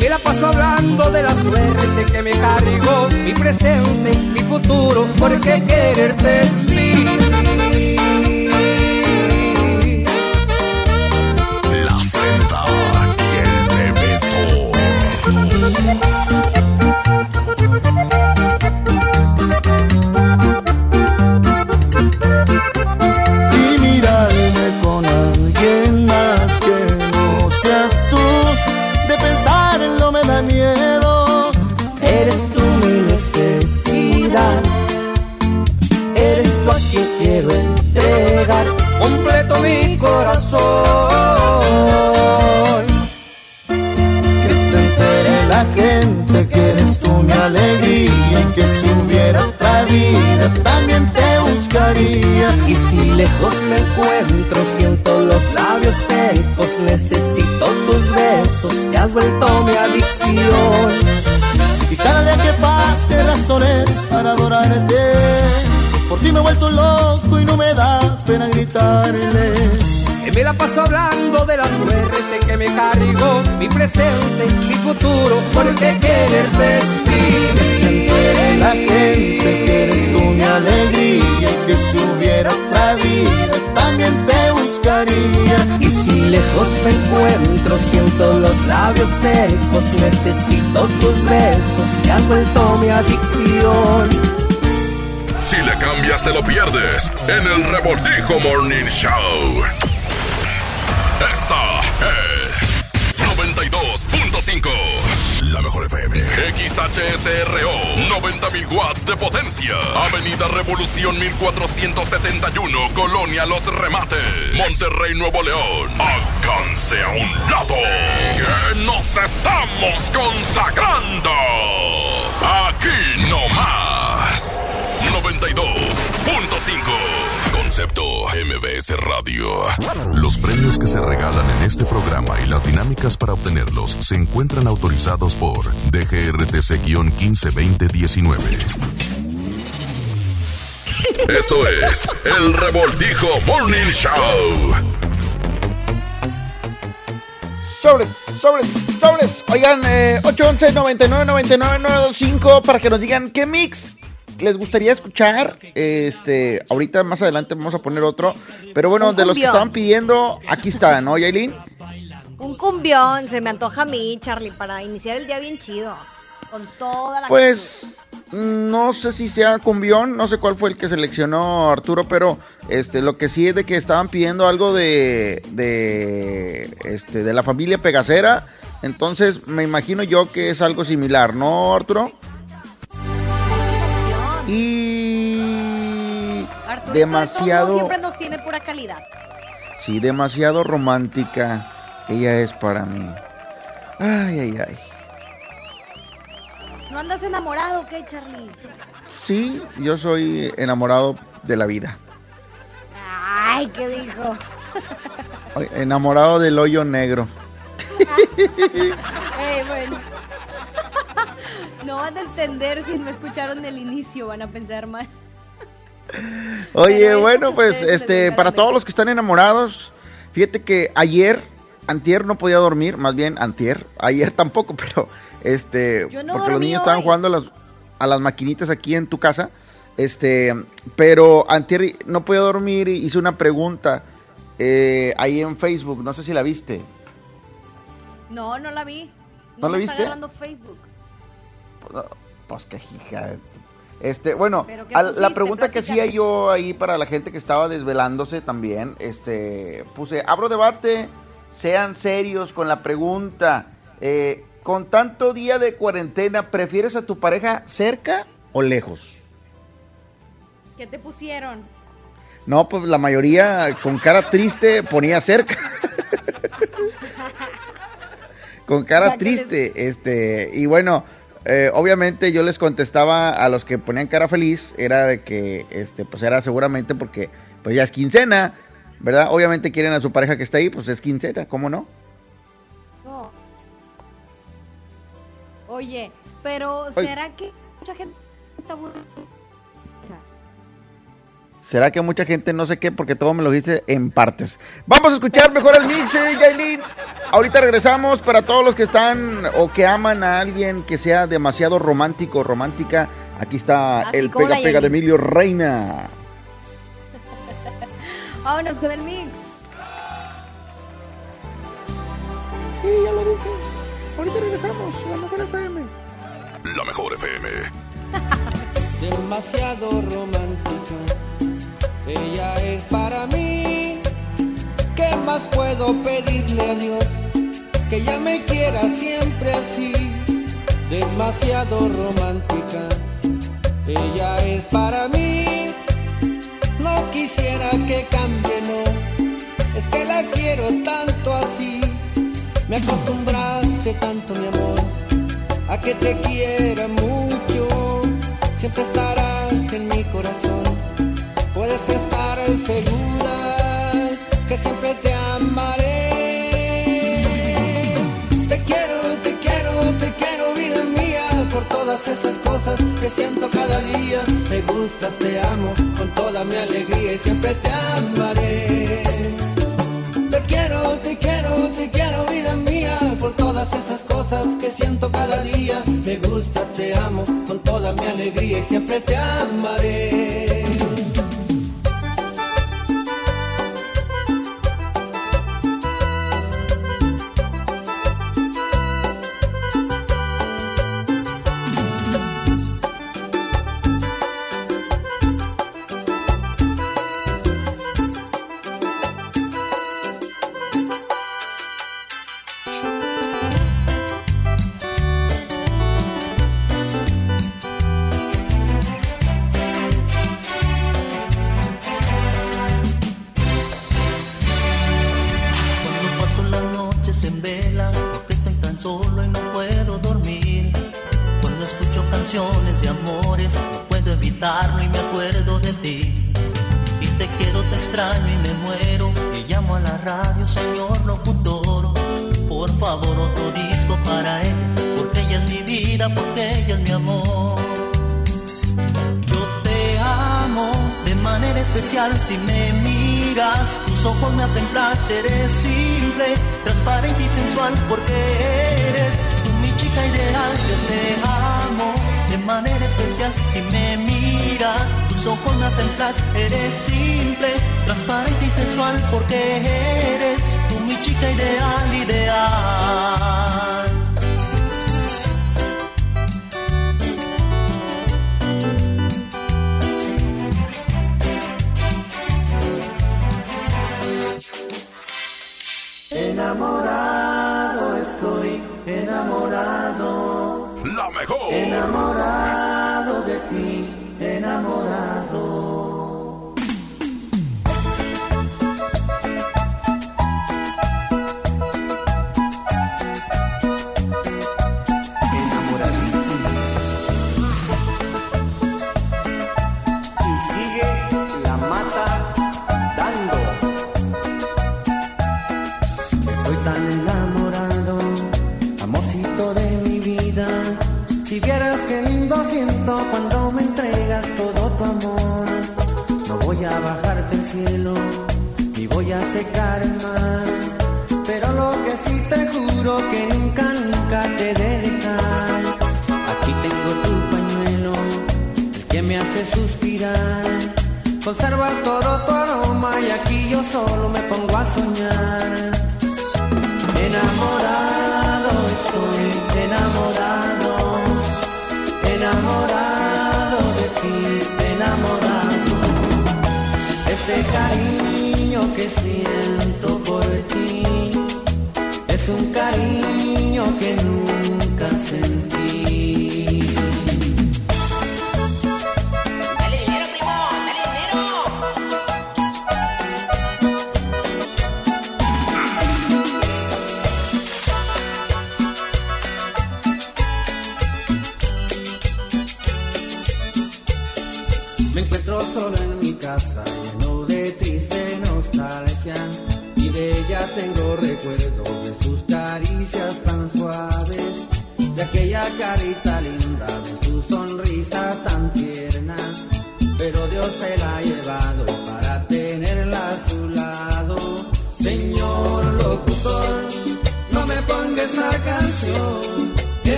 Me la paso hablando de la suerte que me cargó, mi presente, mi futuro, porque quererte es mí. La Z y el corazón. Que se entere la gente que eres tú mi alegría. Y que si hubiera otra vida también te buscaría. Y si lejos me encuentro, siento los labios secos, necesito tus besos, has vuelto mi adicción. Y cada día que pase razones para adorarte. Me he vuelto loco y no me da pena gritarles. Y me la paso hablando de la suerte que me cargó, mi presente, mi futuro, por el que quererte Que se entere la gente que eres tú mi alegría y que si hubiera otra vida también te buscaría. Y si lejos me encuentro, siento los labios secos, necesito tus besos, te has vuelto mi adicción. Si le cambias, te lo pierdes en el Revoltijo Morning Show. Esta es 92.5. La mejor FM. XHSRO. 90.000 watts de potencia. Avenida Revolución 1471. Colonia Los Remates. Monterrey, Nuevo León. Alcance a un lado. Que nos estamos consagrando. Concepto MBS Radio. Los premios que se regalan en este programa y las dinámicas para obtenerlos se encuentran autorizados por DGRTC-152019. Esto es el Revoltijo Morning Show. Sobres, sobres, sobres. Oigan, eh, 811 99 99 925 para que nos digan qué mix les gustaría escuchar. Este, ahorita más adelante vamos a poner otro. Pero bueno, de los que estaban pidiendo, aquí está, ¿no, Yailin? Un cumbión, se me antoja a mí, Charlie, para iniciar el día bien chido. Con toda la Pues no sé si sea cumbión, no sé cuál fue el que seleccionó Arturo, pero este lo que sí es de que estaban pidiendo algo de de este de la familia Pegacera, entonces me imagino yo que es algo similar, ¿no, Arturo? Demasiado siempre nos tiene pura calidad. sí, demasiado romántica. Ella es para mí. Ay, ay, ay. ¿No andas enamorado qué, Charlie? Sí, yo soy enamorado de la vida. Ay, ¿qué dijo? Enamorado del hoyo negro. Eh, bueno. No van a entender si no escucharon el inicio, van a pensar mal. Oye, bueno, pues este, para todos los que están enamorados, fíjate que ayer, antier no podía dormir, más bien antier, ayer tampoco, pero este, Yo no porque los niños estaban jugando a las, a las maquinitas aquí en tu casa, este, pero antier no podía dormir y hice una pregunta eh, ahí en Facebook, no sé si la viste. No, no la vi. ¿No la viste? Facebook. Pues que hija. de tu- Este, bueno, ¿Pero qué al- la pregunta que hacía yo ahí para la gente que estaba desvelándose también, este, puse, abro debate, sean serios con la pregunta. eh, con tanto día de cuarentena, ¿prefieres a tu pareja cerca o lejos? ¿Qué te pusieron? No, pues la mayoría con cara triste ponía cerca. con cara les- triste, este, y bueno, eh, obviamente yo les contestaba a los que ponían cara feliz, era de que, este, pues era seguramente porque, pues ya es quincena, ¿verdad? Obviamente quieren a su pareja que está ahí, pues es quincena, ¿cómo no? No. Oye, pero Oye. ¿será que mucha gente está? ¿Será que mucha gente no sé qué? Porque todo me lo dice en partes. Vamos a escuchar mejor el mix, eh, Yailin. Ahorita regresamos para todos los que están o que aman a alguien que sea demasiado romántico o romántica. Aquí está Así el pega pega de. Emilio Reina. Vámonos con el mix. Sí, ya lo dije. Ahorita regresamos a la mejor FM. La mejor FM. demasiado romántica. Ella es para mí. ¿Qué más puedo pedirle a Dios? Que ella me quiera siempre así. Demasiado romántica. Ella es para mí. No quisiera que cambie, no. Es que la quiero tanto así. Me acostumbraste tanto, mi amor, a que te quiera mucho. Siempre estarás Te quiero, te quiero, te quiero, vida mía, por todas esas cosas que siento cada día. Me gustas, te amo, con toda mi alegría y siempre te amaré. Te quiero, te quiero, te quiero, vida mía, por todas esas cosas que siento cada día. Me gustas, te amo, con toda mi alegría y siempre te amaré.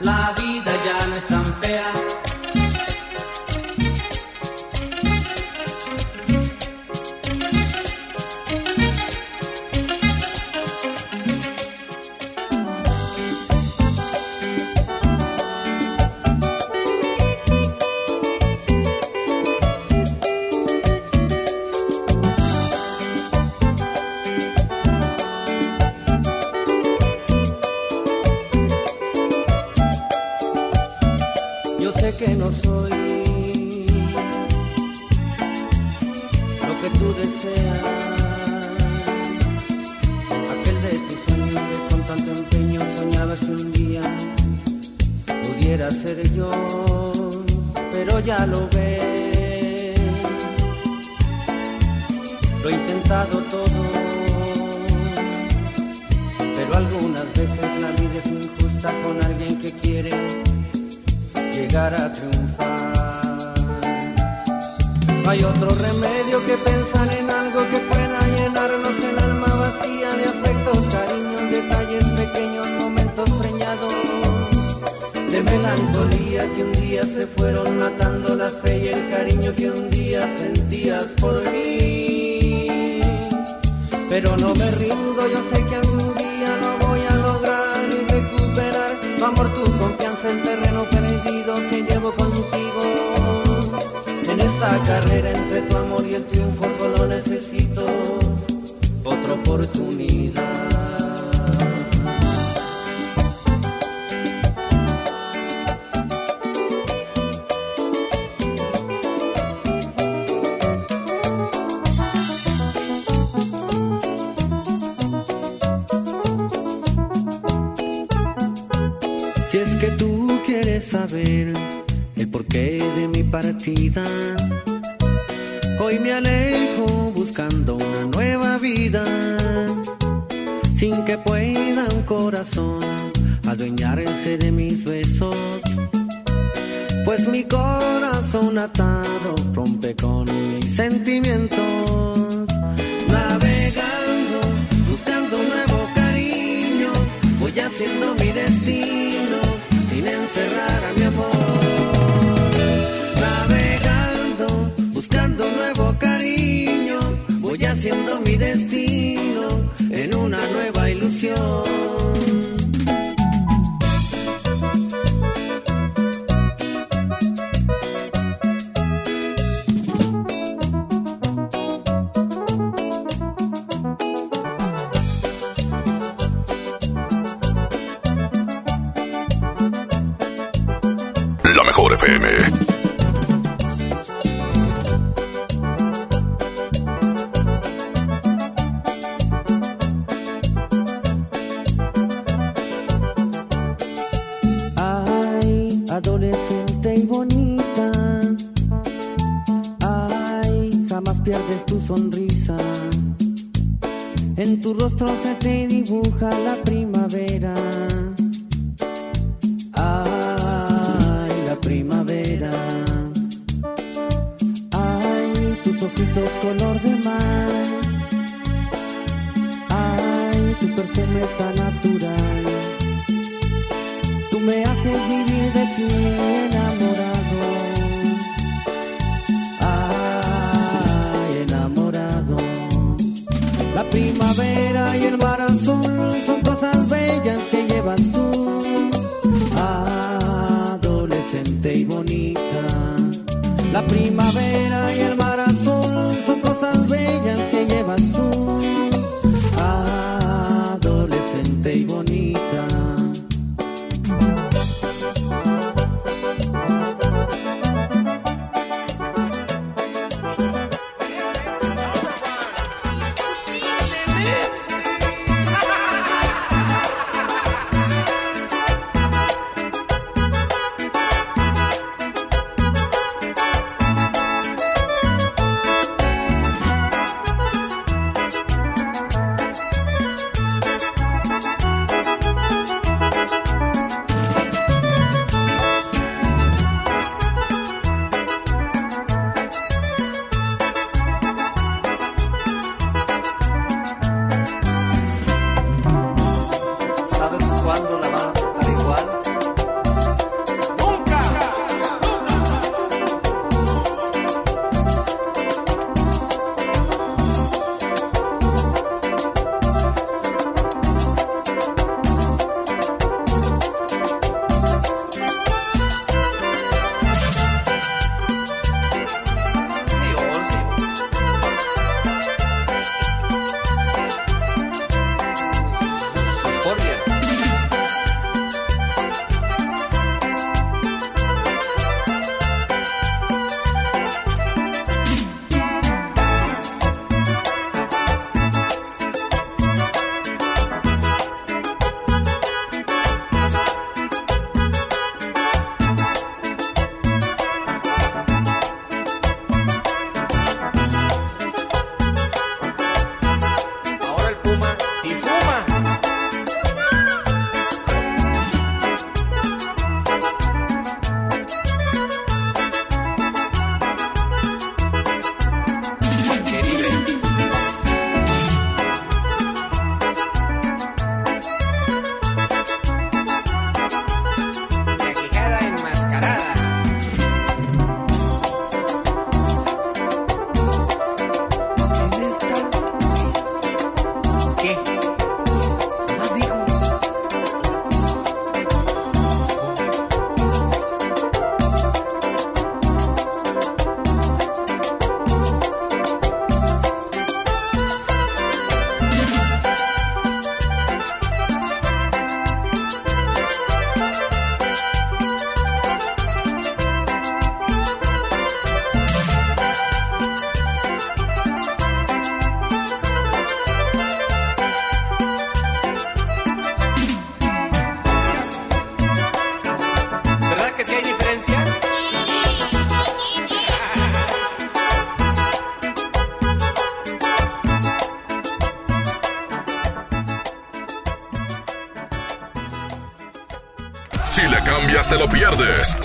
La vida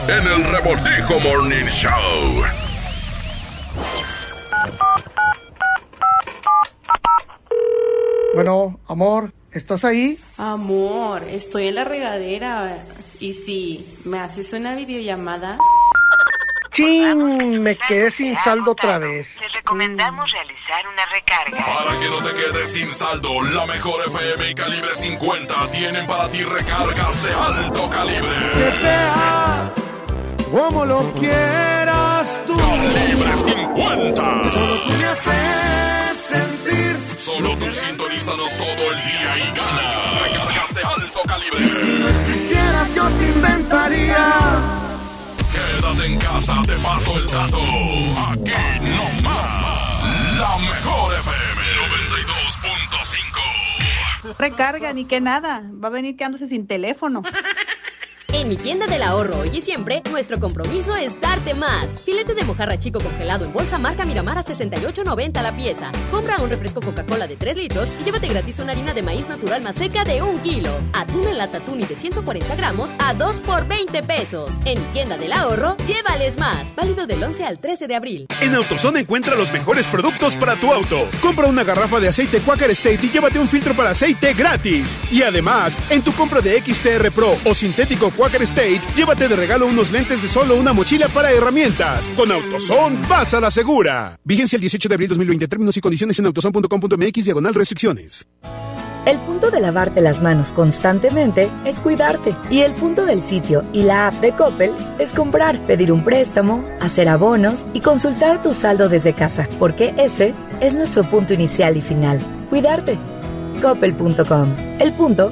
en el Revoltijo Morning Show. Bueno, amor, ¿estás ahí? Amor, estoy en la regadera. Y si me haces una videollamada. ¡Chin! Me quedé sin saldo otra vez. Te recomendamos realizar una recarga. Para que no te quedes sin saldo, la mejor FM y calibre 50 tienen para ti recargas de alto calibre. Que sea como lo quieras tú. Calibre 50. Solo tú me haces sentir. Solo tú sintonízanos todo el día y gana. Recargas de alto calibre. Si no existieras, yo te inventaría. Quédate en casa, te paso el dato. Aquí no más. La mejor FM 92.5. Recarga, ni que nada. Va a venir quedándose sin teléfono. En mi tienda del ahorro hoy y siempre, nuestro compromiso es darte más. Filete de mojarra chico congelado en bolsa marca Miramar a 68.90 la pieza. Compra un refresco Coca-Cola de 3 litros y llévate gratis una harina de maíz natural más seca de 1 kilo. Atún en lata tuni de 140 gramos a 2 por 20 pesos. En tienda del ahorro, llévales más. Válido del 11 al 13 de abril. En AutoZone encuentra los mejores productos para tu auto. Compra una garrafa de aceite Quaker State y llévate un filtro para aceite gratis. Y además, en tu compra de XTR Pro o sintético Quaker State, llévate de regalo unos lentes de solo una mochila para herramientas. Con AutoZone, vas a la segura. Vigencia el 18 de abril 2020. Términos y condiciones en autozone.com.mx diagonal restricciones. El punto de lavarte las manos constantemente es cuidarte. Y el punto del sitio y la app de Coppel es comprar, pedir un préstamo, hacer abonos y consultar tu saldo desde casa. Porque ese es nuestro punto inicial y final. Cuidarte. Coppel.com. El punto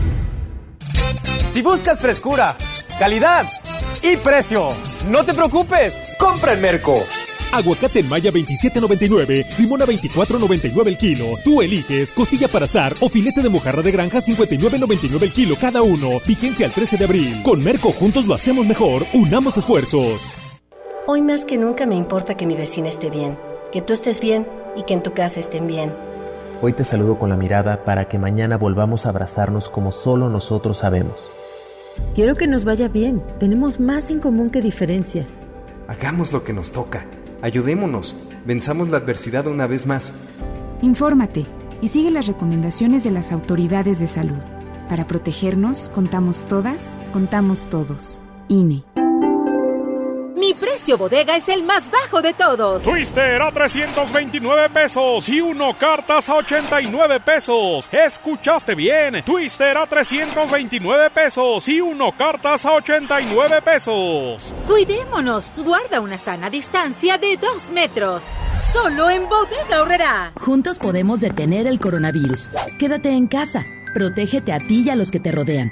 Si buscas frescura, calidad y precio, no te preocupes, compra en Merco. Aguacate en Maya 27.99, limón a 24.99 el kilo. Tú eliges costilla para azar o filete de mojarra de granja 59.99 el kilo cada uno. Vigencia al 13 de abril. Con Merco juntos lo hacemos mejor. Unamos esfuerzos. Hoy más que nunca me importa que mi vecina esté bien, que tú estés bien y que en tu casa estén bien. Hoy te saludo con la mirada para que mañana volvamos a abrazarnos como solo nosotros sabemos. Quiero que nos vaya bien. Tenemos más en común que diferencias. Hagamos lo que nos toca. Ayudémonos. Venzamos la adversidad una vez más. Infórmate y sigue las recomendaciones de las autoridades de salud. Para protegernos, contamos todas, contamos todos. INE. Mi precio bodega es el más bajo de todos. Twister a 329 pesos y uno cartas a 89 pesos. ¿Escuchaste bien? Twister a 329 pesos y uno cartas a 89 pesos. Cuidémonos. Guarda una sana distancia de 2 metros. Solo en Bodega Horrera. Juntos podemos detener el coronavirus. Quédate en casa. Protégete a ti y a los que te rodean.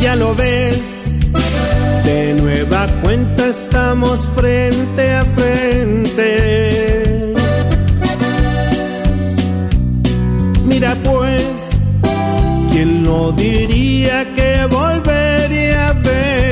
Ya lo ves, de nueva cuenta estamos frente a frente. Mira pues, ¿quién lo diría que volvería a verte?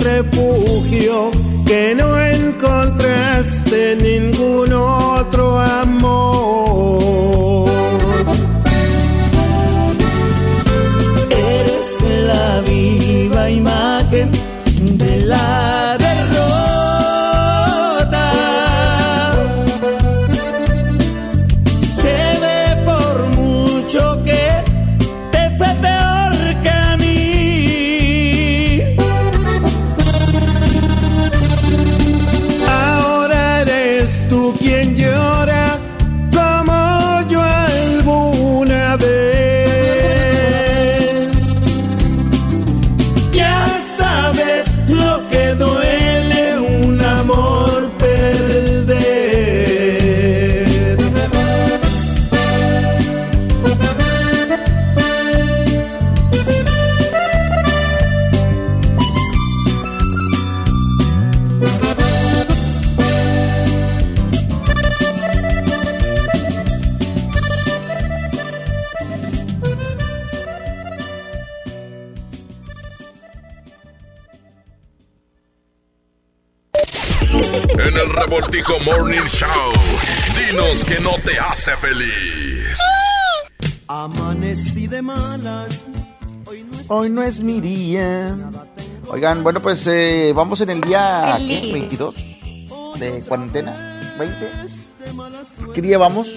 refugio que no encontraste ningún otro amor. Eres la viva imagen de la te hace feliz. Amanecí de malas. Hoy no es mi día. Oigan, bueno, pues eh, vamos en el día. ¿qué? 22 de cuarentena. 20. ¿Qué día vamos?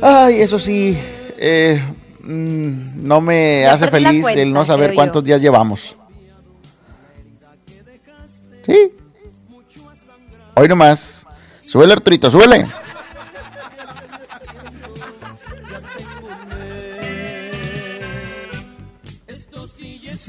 Ay, eso sí, eh, mm, no me Ya hace feliz cuenta, el no saber cuántos días llevamos. ¿Sí? Hoy nomás. Súbele, Arturito, súbele.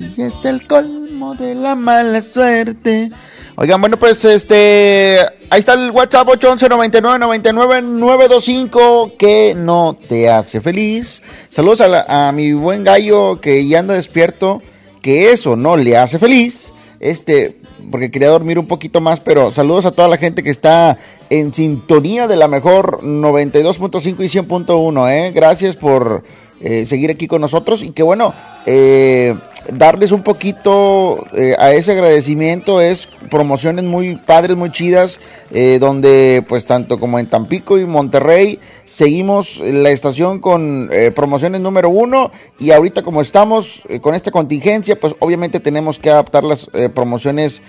Sí, es el colmo de la mala suerte. Oigan, bueno, pues este. Ahí está el WhatsApp 811 99 99 925 que no te hace feliz. Saludos a mi buen gallo que ya anda despierto, que eso no le hace feliz. Este, porque quería dormir un poquito más, pero saludos a toda la gente que está en sintonía de la mejor 92.5 y 100.1, ¿eh? Gracias por eh, seguir aquí con nosotros y que bueno, eh, darles un poquito eh, a ese agradecimiento. Es promociones muy padres, muy chidas, eh, donde pues tanto como en Tampico y Monterrey seguimos la estación con promociones número uno. Y ahorita como estamos con esta contingencia pues obviamente tenemos que adaptar las promociones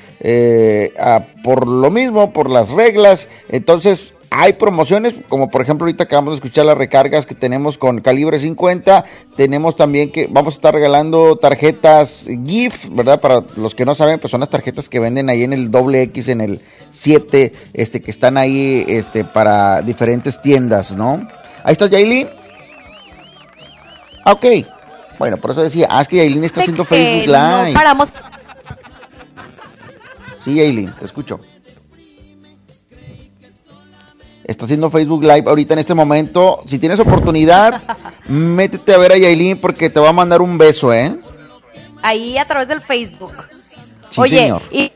a- por lo mismo, por las reglas, entonces hay promociones, como por ejemplo ahorita acabamos de escuchar las recargas que tenemos con calibre 50, tenemos también que vamos a estar regalando tarjetas GIF, ¿verdad? Para los que no saben, pues son las tarjetas que venden ahí en el doble X, en el 7, este, que están ahí este, para diferentes tiendas, ¿no? Ahí está Yailin. Ah, ok. Bueno, por eso decía, ah, es que Yailin está haciendo Facebook Live. No paramos. Sí, Yailin, te escucho. Está haciendo Facebook Live ahorita en este momento. Si tienes oportunidad, métete a ver a Yailin porque te va a mandar un beso, ¿eh? Ahí a través del Facebook. Sí, Oye, señor. y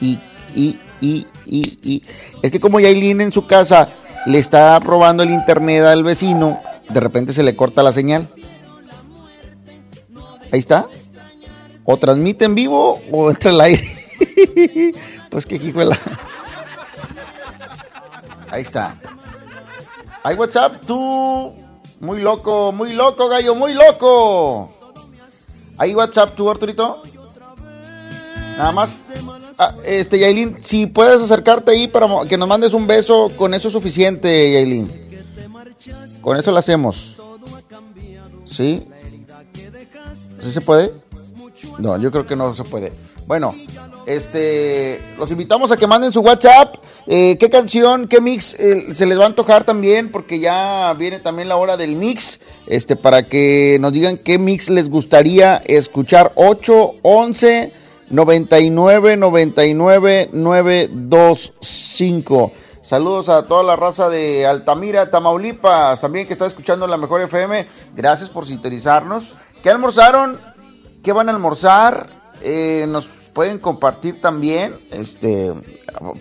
Y, y, y, y, y. Es que como Yailin en su casa le está robando el internet al vecino, de repente se le corta la señal. Ahí está. O transmite en vivo o entra al aire. pues que hijo de la- Ahí está. Hay WhatsApp, tú. Muy loco, muy loco, gallo, muy loco. ¿Hay WhatsApp tú, Arturito? Nada más. Ah, este, Yailin, si puedes acercarte ahí para que nos mandes un beso, con eso es suficiente, Yailin. Con eso lo hacemos. ¿Sí? ¿Sí se puede? No, yo creo que no se puede. Bueno, este, los invitamos a que manden su WhatsApp. Eh, ¿Qué canción, qué mix eh, se les va a antojar también? Porque ya viene también la hora del mix. Este, para que nos digan qué mix les gustaría escuchar. 8, 11, 99, 99, 925. Saludos a toda la raza de Altamira, Tamaulipas, también que está escuchando la mejor FM. Gracias por sintonizarnos. ¿Qué almorzaron? ¿Qué van a almorzar? Eh, nos pueden compartir también. Este,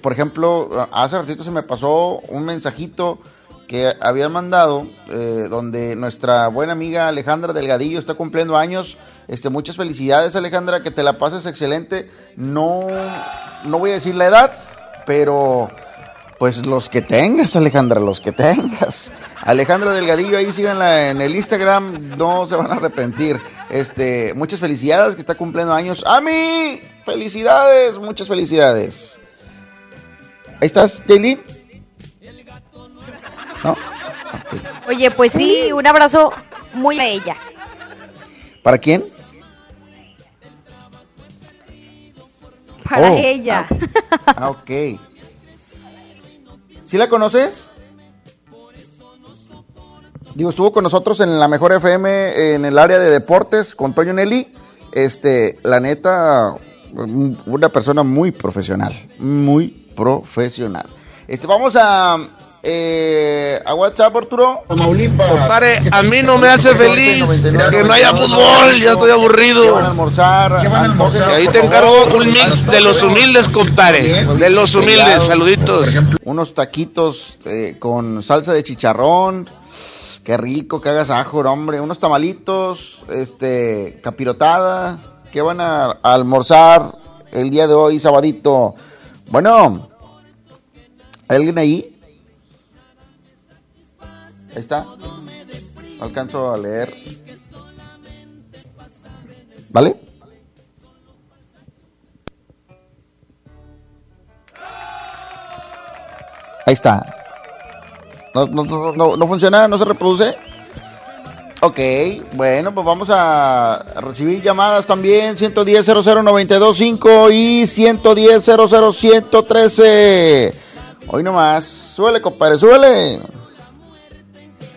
por ejemplo, hace ratito se me pasó un mensajito que habían mandado eh, donde nuestra buena amiga Alejandra Delgadillo está cumpliendo años. Este, muchas felicidades Alejandra, que te la pases excelente. No, no voy a decir la edad, pero pues los que tengas, Alejandra, los que tengas. Alejandra Delgadillo, ahí síganla en el Instagram, no se van a arrepentir. Este, muchas felicidades que está cumpliendo años. A mí, felicidades, muchas felicidades. Ahí estás, Jaylin. ¿No? oye, pues sí, un abrazo muy a ella. ¿Para quién? Para Oh, ella. Ah, ok. ¿Sí la conoces? Digo, estuvo con nosotros en la mejor FM en el área de deportes con Toño Nelly. Este, la neta, una persona muy profesional, muy profesional. Este, vamos a eh, a WhatsApp, Arturo. Compadre, a mí no me hace feliz que no haya fútbol, ya estoy aburrido. ¿Qué van a almorzar? Y ahí te encargo un mix de los humildes, compadre. De los humildes, saluditos. Unos taquitos eh, con salsa de chicharrón. Qué rico que hagas ajo, hombre. Unos tamalitos, este, capirotada. ¿Qué van a, almorzar el día de hoy, sabadito? Bueno, ¿hay alguien ahí? Ahí está. Alcanzo a leer. ¿Vale? Ahí está. No, no, no, no funciona, no se reproduce. Ok, bueno, pues vamos a recibir llamadas también, 110 00925 y 110 113 Hoy nomás, suele, compadre, suele.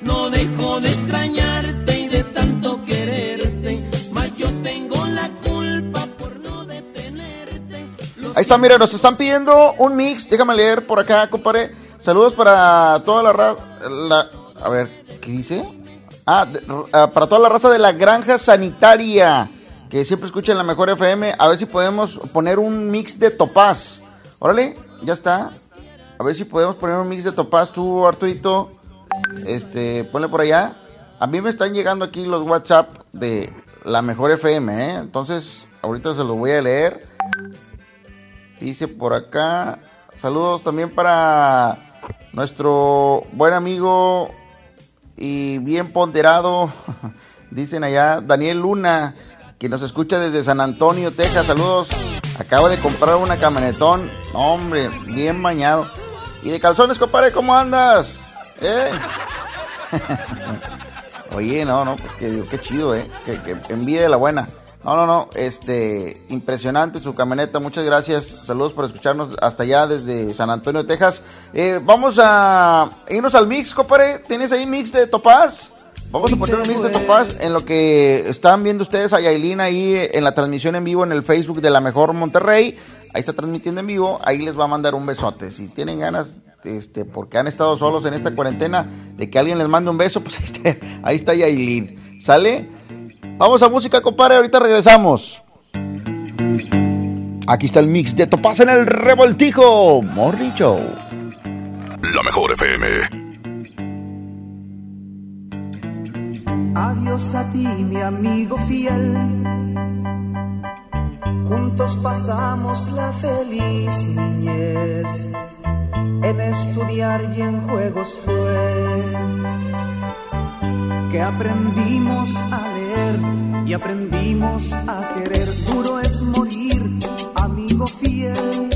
No dejo de extrañarte y de tanto quererte, mas yo tengo la culpa por no detenerte. Ahí está, mira, nos están pidiendo un mix, déjame leer por acá, compadre. Saludos para toda la raza, la, a ver, ¿qué dice? Ah, ah, para toda la raza de la granja sanitaria, que siempre escuchan la mejor FM, a ver si podemos poner un mix de Topaz. Órale, ya está. A ver si podemos poner un mix de Topaz, tú, Arturito. Este, ponle por allá. A mí me están llegando aquí los WhatsApp de la mejor FM, ¿eh? Entonces, ahorita se los voy a leer. Dice por acá. Saludos también para nuestro buen amigo y bien ponderado, dicen allá, Daniel Luna, que nos escucha desde San Antonio, Texas. Saludos. Acaba de comprar una camionetón. Hombre, bien bañado. Y de calzones, compadre, ¿cómo andas? ¿Eh? Oye, no, no, pues que, qué chido, ¿eh? Que, que de la buena. No, no, no, este, impresionante su camioneta, muchas gracias, saludos por escucharnos hasta allá desde San Antonio, Texas. Eh, vamos a irnos al mix, compadre, ¿tienes ahí mix de Topaz? Vamos a poner un mix de Topaz en lo que están viendo ustedes a Yailin ahí en la transmisión en vivo en el Facebook de La Mejor Monterrey. Ahí está transmitiendo en vivo, ahí les va a mandar un besote. Si tienen ganas, este, porque han estado solos en esta cuarentena, de que alguien les mande un beso, pues ahí está, ahí está Yailin. ¿Sale? Vamos a música, compadre, ahorita regresamos. Aquí está el mix de Topaz en el revoltijo. Morri Show. La mejor FM. Adiós a ti, mi amigo fiel. Juntos pasamos la feliz niñez. En estudiar y en juegos fue que aprendimos a leer y aprendimos a querer. Duro es morir, amigo fiel.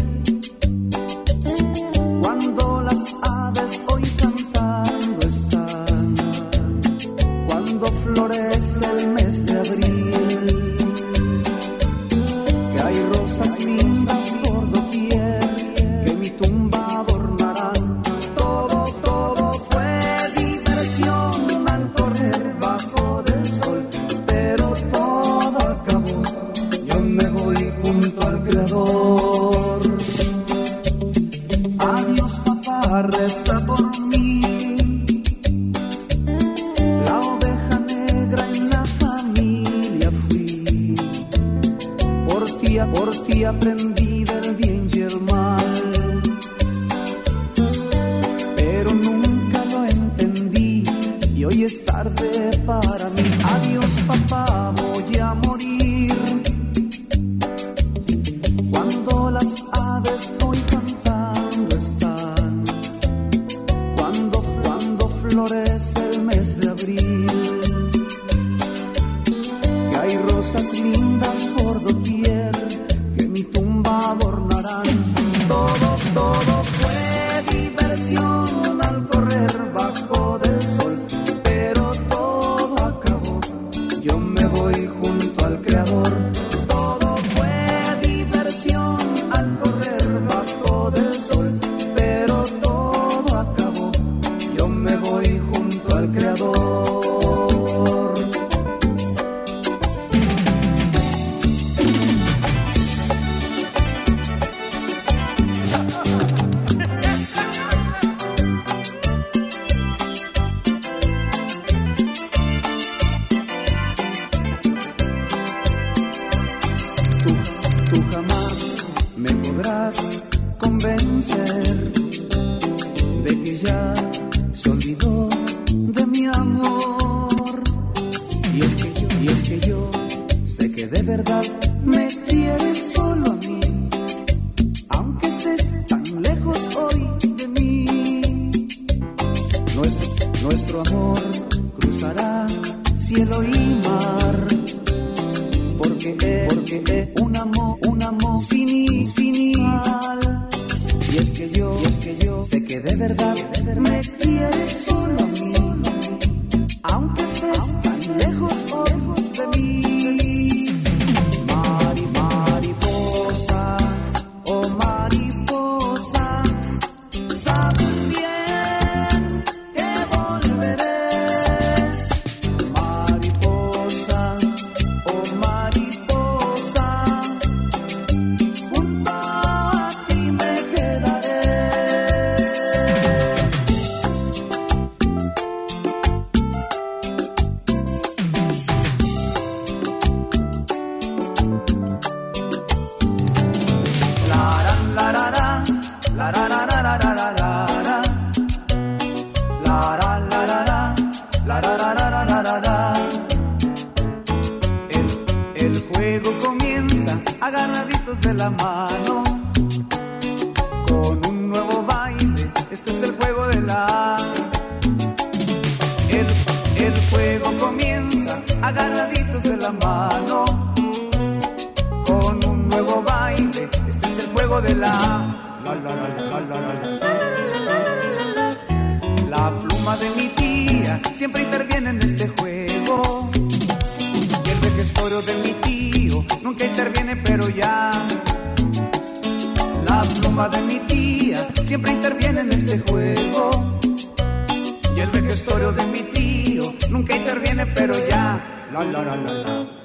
De la mano, De mi tía siempre interviene en este juego. Y el vejestorio de mi tío nunca interviene, pero ya. La, la, la, la, la.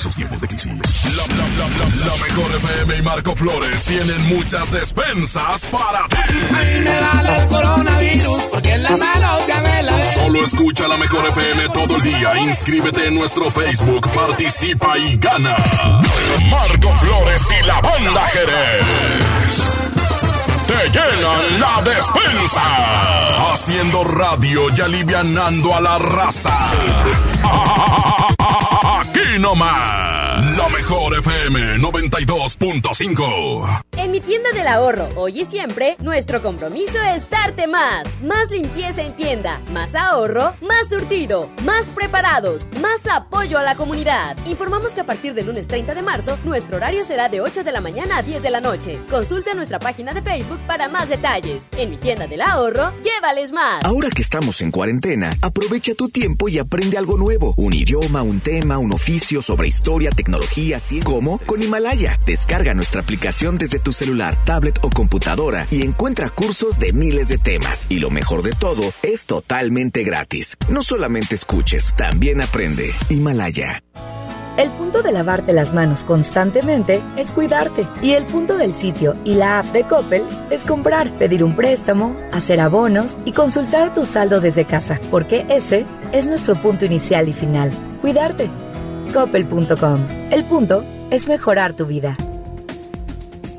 Estos tiempos de crisis. La, la, la, la, la mejor FM y Marco Flores tienen muchas despensas para ti. Ay, me vale el coronavirus, porque en la mano ya me la Solo escucha la mejor FM todo el día. Inscríbete en nuestro Facebook, participa y gana. Marco Flores y la banda Jerez. Te llenan la despensa. Haciendo radio y alivianando a la raza. Aquí nomás. La mejor FM 92.5. En mi tienda del ahorro, hoy y siempre, nuestro compromiso es darte más. Más limpieza en tienda, más ahorro, más surtido, más preparados, más apoyo a la comunidad. Informamos que a partir del lunes 30 de marzo, nuestro horario será de 8 de la mañana a 10 de la noche. Consulta nuestra página de Facebook para más detalles. En mi tienda del ahorro, llévales más. Ahora que estamos en cuarentena, aprovecha tu tiempo y aprende algo nuevo. Un idioma, un tema, un oficio sobre historia, tecnología, así como con Himalaya. Descarga nuestra aplicación desde tu celular, tablet o computadora y encuentra cursos de miles de temas. Y lo mejor de todo, es totalmente gratis. No solamente escuches, también aprende. Himalaya. El punto de lavarte las manos constantemente es cuidarte. Y el punto del sitio y la app de Coppel es comprar, pedir un préstamo, hacer abonos y consultar tu saldo desde casa. Porque ese es nuestro punto inicial y final. Cuidarte. Coppel.com. El punto es mejorar tu vida.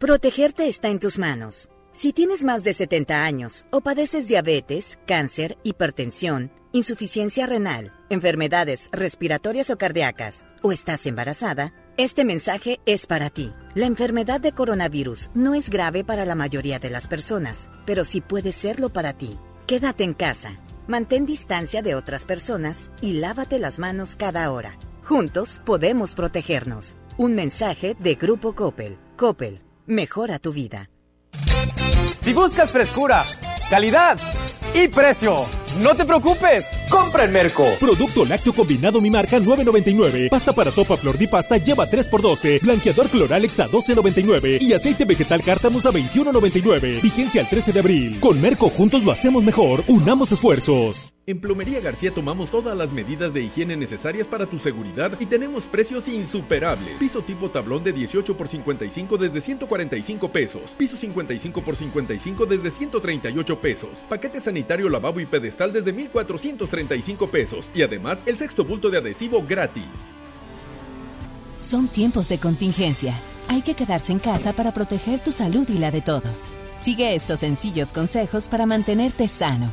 Protegerte está en tus manos. Si tienes más de 70 años o padeces diabetes, cáncer, hipertensión, insuficiencia renal, enfermedades respiratorias o cardíacas, o estás embarazada, este mensaje es para ti. La enfermedad de coronavirus no es grave para la mayoría de las personas, pero sí puede serlo para ti. Quédate en casa, mantén distancia de otras personas y lávate las manos cada hora. Juntos podemos protegernos. Un mensaje de Grupo Coppel. Coppel Mejora tu vida. Si buscas frescura, calidad y precio, no te preocupes. compra en Merco. Producto lácteo combinado mi marca 9.99. Pasta para sopa flor di pasta lleva 3x12. Blanqueador Cloralex a 12.99. Y aceite vegetal Cártamus a 21.99. Vigencia al 13 de abril. Con Merco juntos lo hacemos mejor. Unamos esfuerzos. En Plomería García tomamos todas las medidas de higiene necesarias para tu seguridad y tenemos precios insuperables. Piso tipo tablón de 18 por 55 desde 145 pesos. Piso 55 por 55 desde 138 pesos. Paquete sanitario lavabo y pedestal desde 1435 pesos. Y además el sexto bulto de adhesivo gratis. Son tiempos de contingencia. Hay que quedarse en casa para proteger tu salud y la de todos. Sigue estos sencillos consejos para mantenerte sano.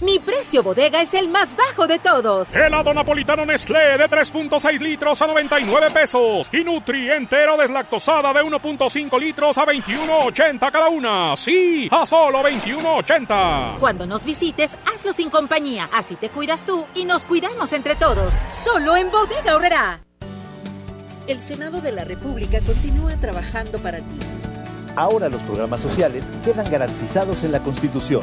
Mi precio bodega es el más bajo de todos. Helado napolitano Nestlé de 3.6 litros a 99 pesos. Y Nutri entero deslactosada de 1.5 litros a 21.80 cada una. Sí, a solo 21.80. Cuando nos visites, hazlo sin compañía. Así te cuidas tú y nos cuidamos entre todos. Solo en Bodega Horrera. El Senado de la República continúa trabajando para ti. Ahora los programas sociales quedan garantizados en la Constitución.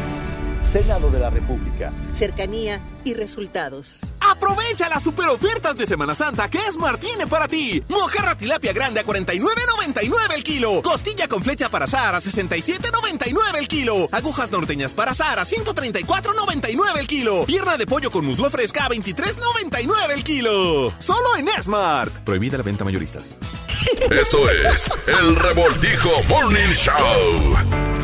Senado de la República. Cercanía y resultados. Aprovecha las super ofertas de Semana Santa que Esmar tiene para ti. Mojarra tilapia grande a 49.99 el kilo. Costilla con flecha para azar a 67.99 el kilo. Agujas norteñas para azar a 134.99 el kilo. Pierna de pollo con muslo fresca a 23.99 el kilo. Solo en Smart. Prohibida la venta mayoristas. Esto es El Revoltijo Morning Show.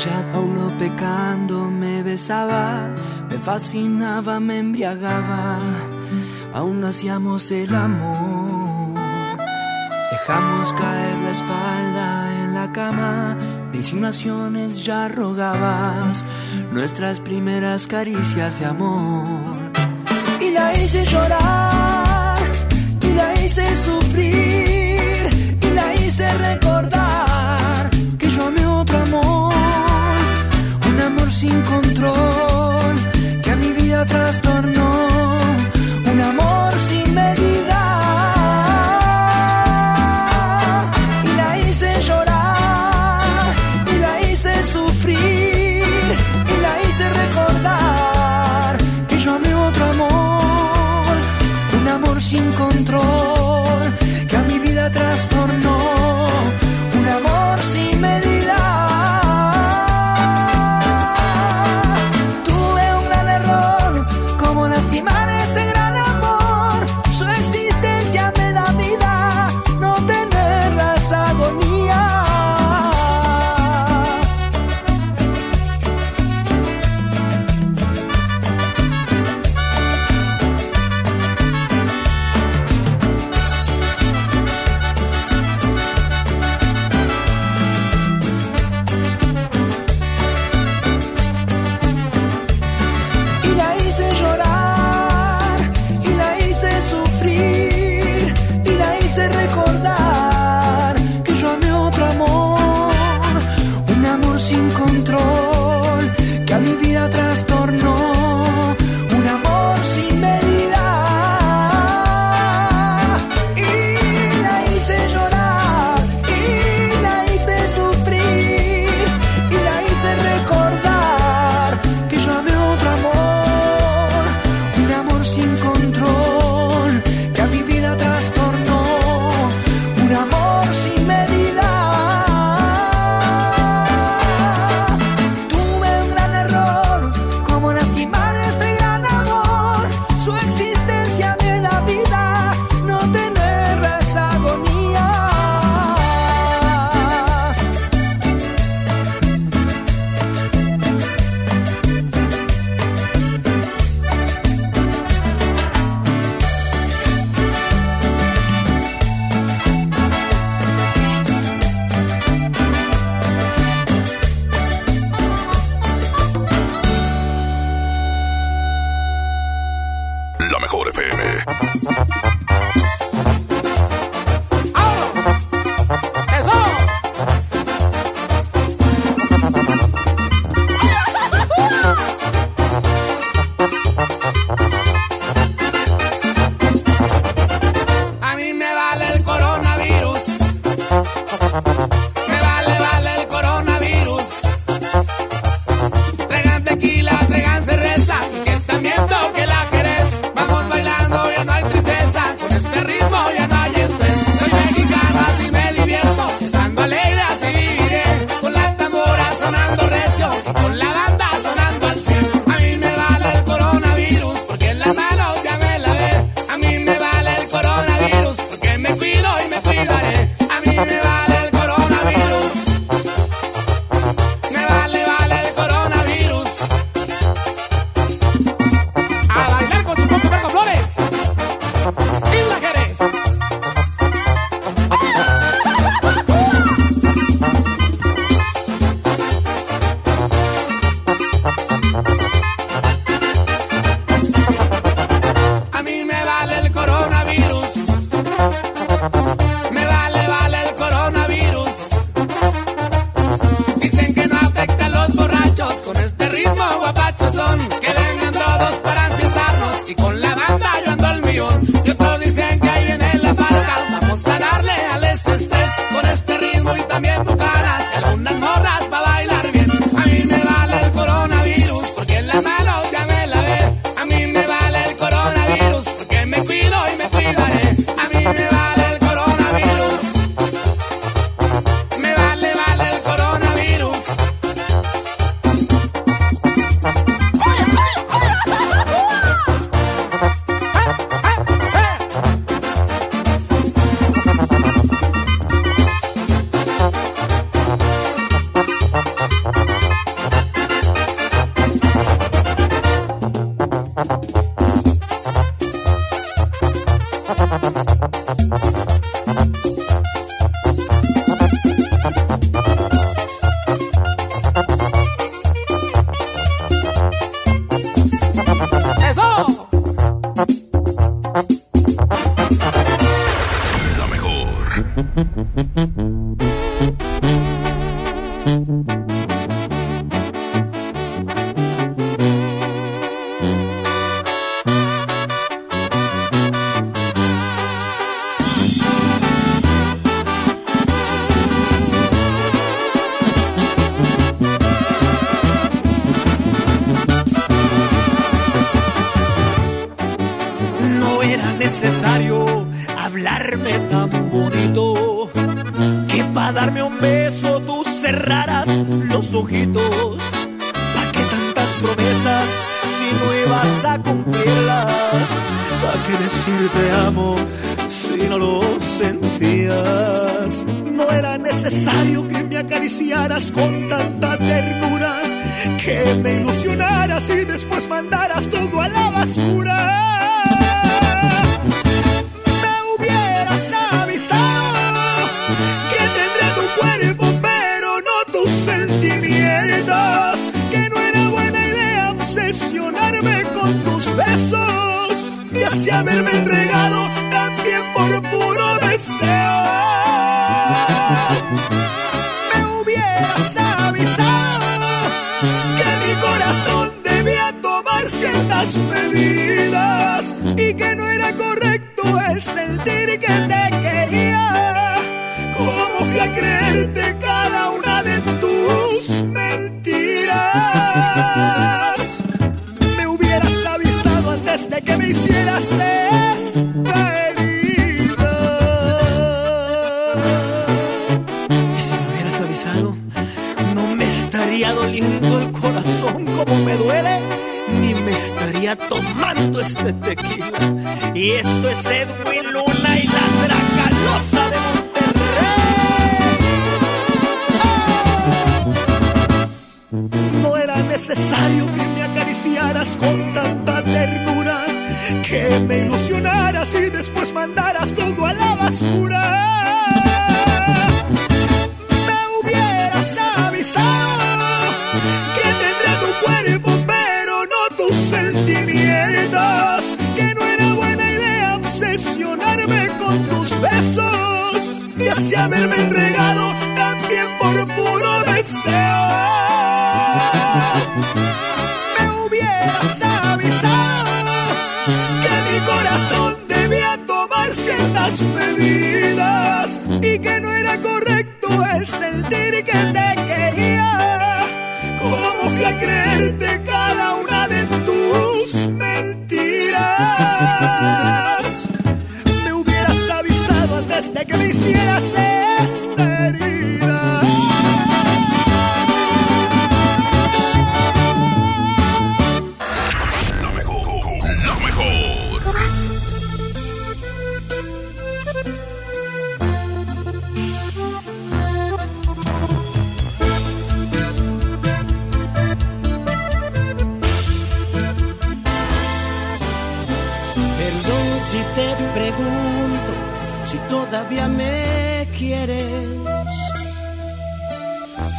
Ella aún no pecando me besaba, me fascinaba, me embriagaba, aún hacíamos el amor. Dejamos caer la espalda en la cama, de ya rogabas nuestras primeras caricias de amor. Y la hice llorar, y la hice sufrir, sin control que a mi vida trastornó,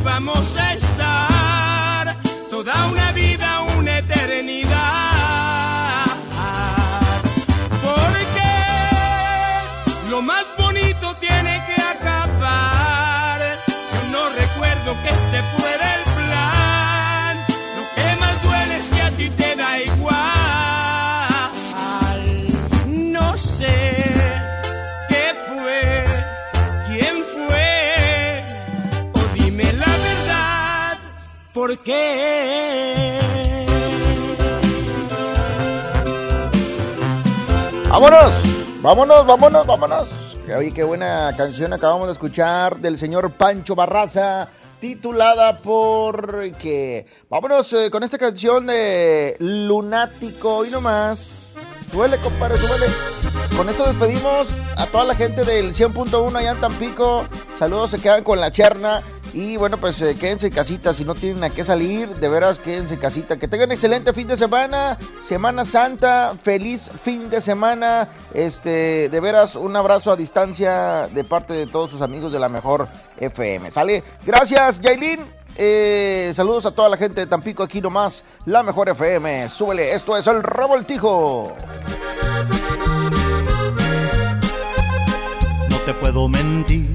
Íbamos a estar toda una vida, una eternidad. Porque lo más bonito tiene que acabar. Yo no recuerdo que este fuera ¿por qué? Vámonos, vámonos, vámonos, vámonos. Oye, qué buena canción acabamos de escuchar del señor Pancho Barraza, titulada por que vámonos eh, con esta canción de Lunático y nomás. Suele, compadre, suele. Con esto despedimos a toda la gente del 100.1 allá en Tampico. Saludos, se quedan con la cherna. Y bueno, pues eh, quédense en casita, si no tienen a qué salir, de veras quédense en casita. Que tengan excelente fin de semana, Semana Santa, feliz fin de semana. Este, de veras, un abrazo a distancia de parte de todos sus amigos de la mejor FM. ¿Sale? Gracias, Yailin. Eh, saludos a toda la gente de Tampico, aquí nomás, la mejor FM. Súbele, esto es el Revoltijo. No te puedo mentir,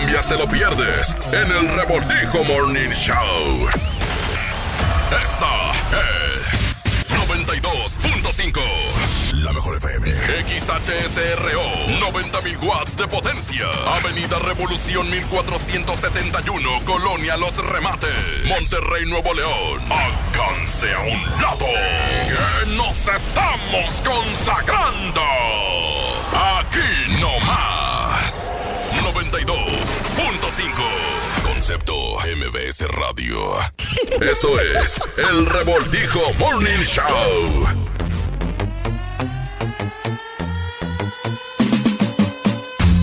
Cambias te lo pierdes en el Revoltijo Morning Show. Esta es 92.5. La mejor FM. XHSRO. 90.000 watts de potencia. Avenida Revolución 1471. Colonia Los Remates. Monterrey, Nuevo León. Alcance a un lado. Que nos estamos consagrando. Concepto MBS Radio. Esto es El Revoltijo Morning Show.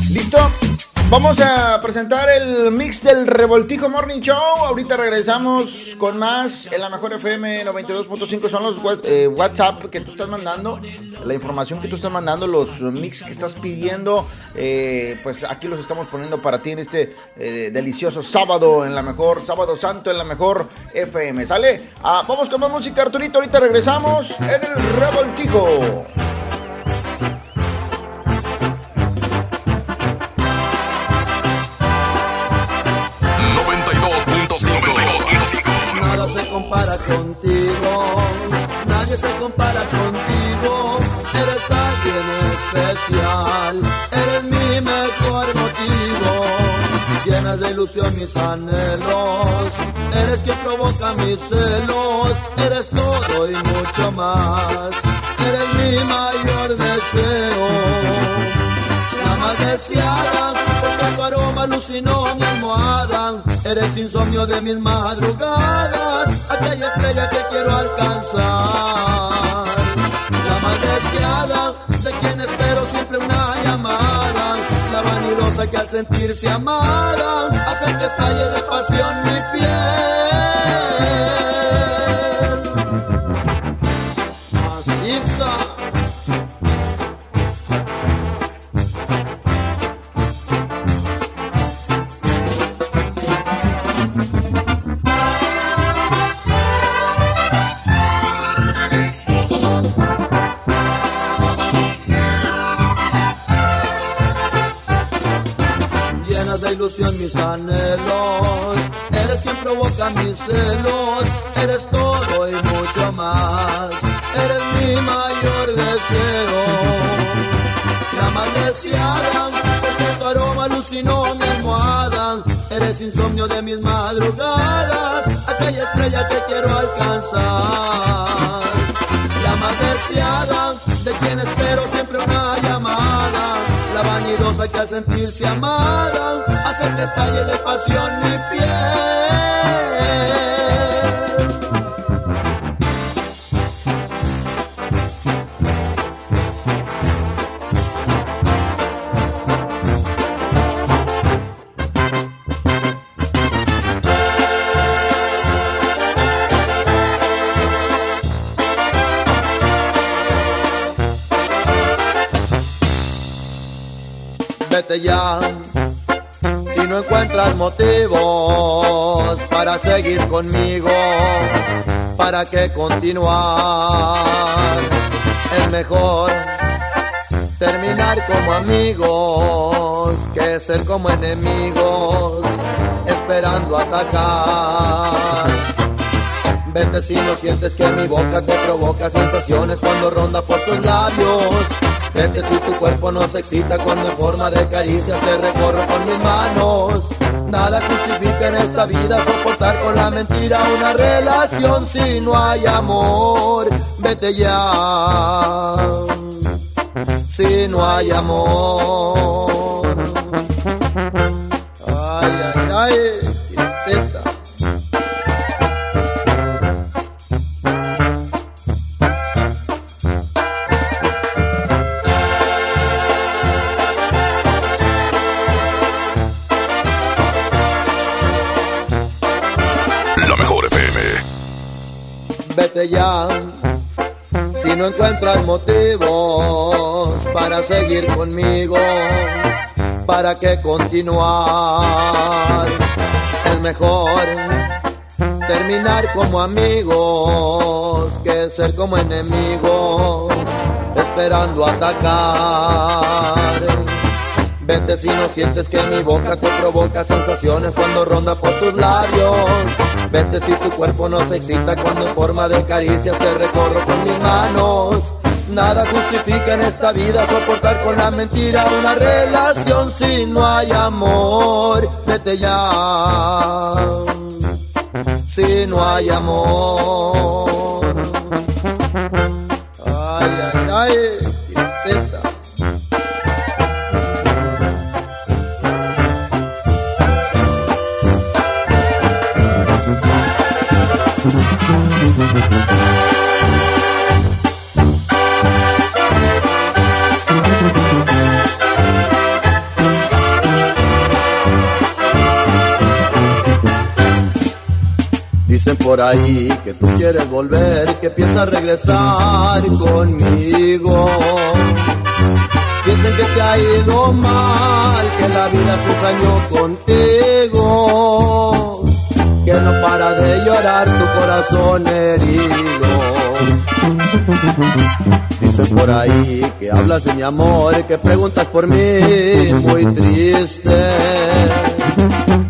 ¿Listo? Vamos a presentar el mix del Revoltijo Morning Show. Ahorita regresamos con más en la mejor FM 92.5. Son los eh, WhatsApp que tú estás mandando, la información que tú estás mandando, los mix que estás pidiendo. eh, pues aquí los estamos poniendo para ti en este eh, delicioso sábado en la mejor, sábado santo en la mejor FM. ¿Sale? Ah, vamos con más música, Arturito. Ahorita regresamos en el Revoltijo. Mis anhelos, eres quien provoca mis celos. Eres todo y mucho más, eres mi mayor deseo la más deseada, porque tu aroma alucinó mi almohada. Eres insomnio de mis madrugadas, aquella estrella que quiero alcanzar. Que al sentirse amada, hace que estalle de pasión mi piel. Mis anhelos. Eres quien provoca mis celos, eres todo y mucho más. Eres mi mayor deseo, la más deseada, porque tu aroma alucinó mi almohada. Eres insomnio de mis madrugadas, aquella estrella que quiero alcanzar. La más deseada, de quien espero vanidosa que sentirse amada hace que estalle de pasión mi piel. Si no encuentras motivos para seguir conmigo, para qué continuar. Es mejor terminar como amigos que ser como enemigos, esperando atacar. Vete si no sientes que mi boca te provoca sensaciones cuando ronda por tus labios. Vete si tu cuerpo no se excita cuando en forma de caricias te recorro con mis manos. Nada justifica en esta vida soportar con la mentira una relación si no hay amor. Vete ya, si no hay amor. Ay, ay, ay, esta. Ya. Si no encuentras motivos para seguir conmigo, ¿para qué continuar? Es mejor terminar como amigos que ser como enemigos, esperando atacar. Vete si no sientes que mi boca te provoca sensaciones cuando ronda por tus labios. Vete si tu cuerpo no se excita cuando en forma de caricias te recorro con mis manos. Nada justifica en esta vida soportar con la mentira una relación si no hay amor. Vete ya, si no hay amor. Dicen por ahí que tú quieres volver, que piensas regresar conmigo. Dicen que te ha ido mal, que la vida se ensañó contigo, para de llorar tu corazón herido. Dicen por ahí que hablas de mi amor, que preguntas por mí, muy triste.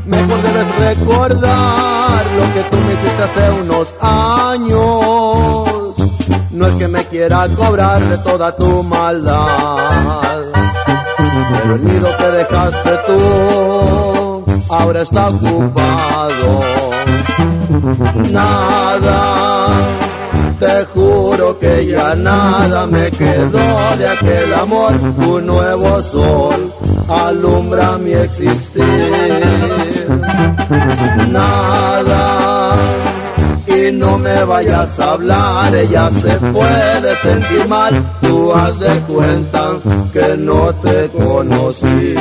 Mejor debes recordar lo que tú me hiciste hace unos años. No es que me quiera cobrar de toda tu maldad. Pero el nido que dejaste tú ahora está ocupado. Nada, te juro que ya nada me quedó de aquel amor. Un nuevo sol alumbra mi existir. Nada, y no me vayas a hablar, ella se puede sentir mal. Tú haz de cuenta que no te conocí.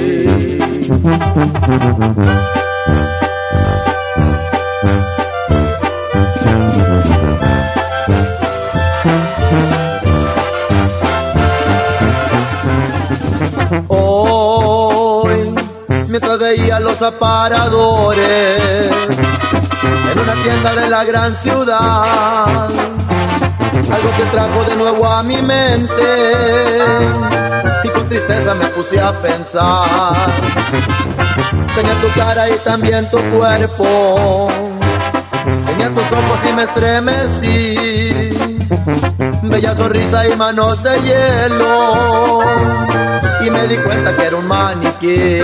Veía los aparadores en una tienda de la gran ciudad, algo que trajo de nuevo a mi mente y con tristeza me puse a pensar. Tenía tu cara y también tu cuerpo, tenía tus ojos y me estremecí, bella sonrisa y manos de hielo. Y me di cuenta que era un maniquí.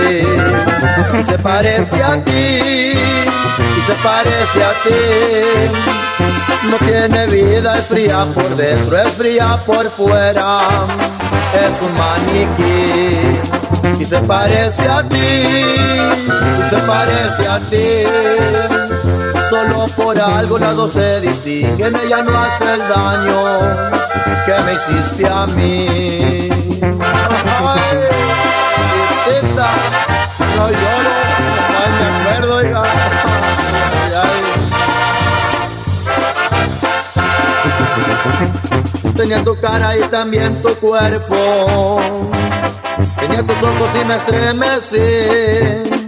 Y se parece a ti y se parece a ti. No tiene vida es fría por dentro es fría por fuera. Es un maniquí. Y se parece a ti y se parece a ti solo por algo las dos se distinguen ella no hace el daño que me hiciste a mí Ay, no lloro, me. Tenía tu cara y también tu cuerpo. Tenía tus ojos y me estremecí.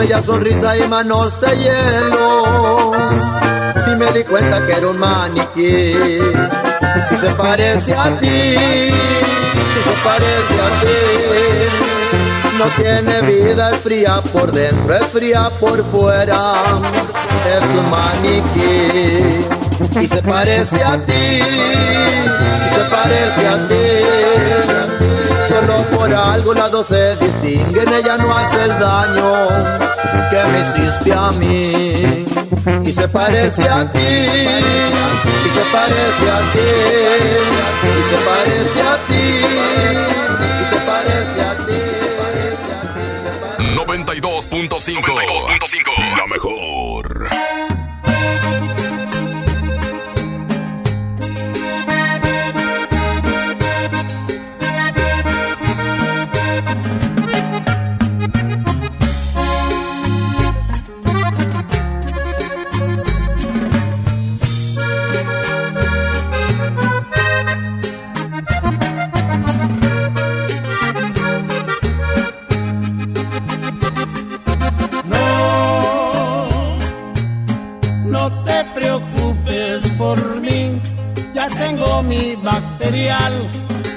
Bella sonrisa y manos de hielo. Y me di cuenta que era un maniquí. Y se parece a ti se parece a ti. No tiene vida, es fría por dentro, es fría por fuera. Es un maniquí y se parece a ti, y se parece a ti. Por algo las dos se distinguen, ella no hace el daño que me hiciste a mí. Y se parece a ti, y se parece a ti, y se parece a ti, y se parece a ti. 92.5 92.5 La mejor.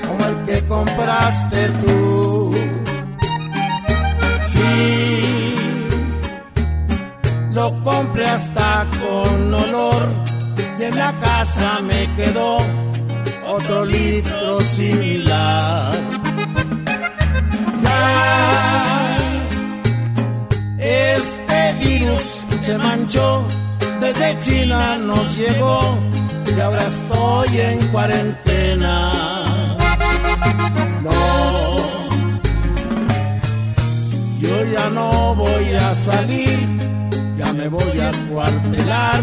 Como el que compraste tú. Sí, lo compré hasta con olor y en la casa me quedó otro litro similar. Ya, este virus se manchó desde China nos llegó y ahora estoy en cuarentena. Ya no voy a salir, ya me voy a cuartelar,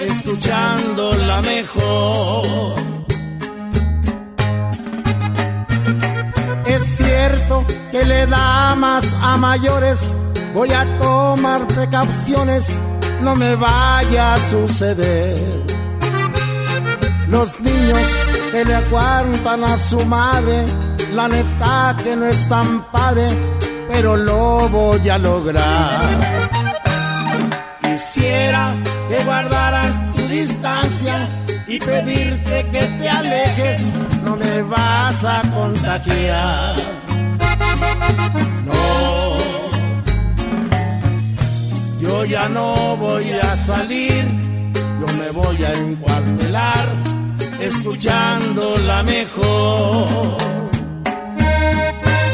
escuchando la mejor. Es cierto que le da más a mayores, voy a tomar precauciones no me vaya a suceder. Los niños que le aguantan a su madre, la neta que no es tan padre, pero lo voy a lograr. Quisiera que guardaras tu distancia y pedirte que te alejes, no me vas a contagiar. No. Yo ya no voy a salir, yo me voy a encuartelar, escuchando la mejor.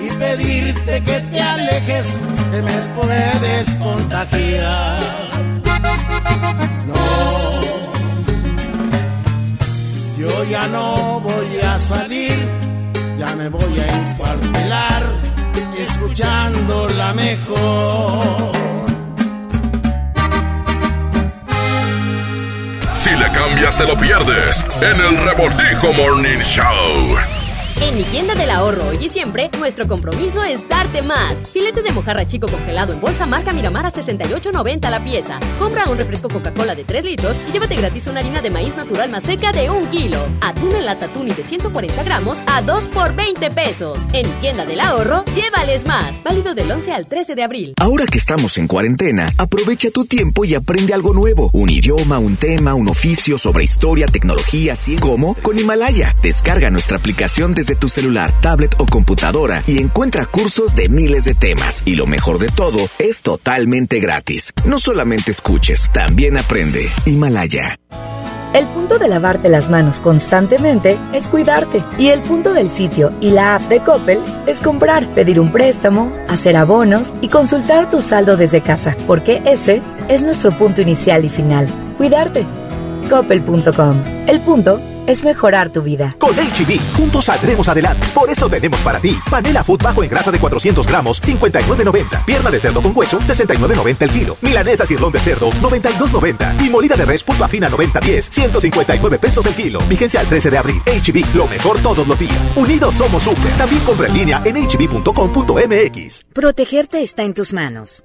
Y pedirte que te alejes, que me puedes contagiar. No, yo ya no voy a salir, ya me voy a encuartelar, escuchando la mejor. Si le cambias te lo pierdes en el Revoltijo Morning Show. En mi tienda del ahorro hoy y siempre, nuestro compromiso es darte más. Filete de mojarra chico congelado en bolsa marca Miramar a 68.90 la pieza. Compra un refresco Coca-Cola de 3 litros y llévate gratis una harina de maíz natural más seca de 1 kilo. Atún en lata tuni de 140 gramos a 2 por 20 pesos. En mi tienda del ahorro, llévales más. Válido del 11 al 13 de abril. Ahora que estamos en cuarentena, aprovecha tu tiempo y aprende algo nuevo. Un idioma, un tema, un oficio sobre historia, tecnología, ciencia. ¿Cómo? Con Himalaya. Descarga nuestra aplicación desde tu celular, tablet o computadora y encuentra cursos de miles de temas. Y lo mejor de todo, es totalmente gratis. No solamente escuches, también aprende. Himalaya. El punto de lavarte las manos constantemente es cuidarte. Y el punto del sitio y la app de Coppel es comprar, pedir un préstamo, hacer abonos y consultar tu saldo desde casa. Porque ese es nuestro punto inicial y final. Cuidarte. Coppel.com. El punto es mejorar tu vida. Con HB, juntos saldremos adelante. Por eso tenemos para ti panela food bajo en grasa de 400 gramos, 59.90. Pierna de cerdo con hueso, 69.90 el kilo. Milanesa cirlón de cerdo, 92.90. Y molida de res pulpa fina 90.10, 159 pesos el kilo. Vigencia al 13 de abril. HB, lo mejor todos los días. Unidos somos super. También compra en línea en hb.com.mx. Protegerte está en tus manos.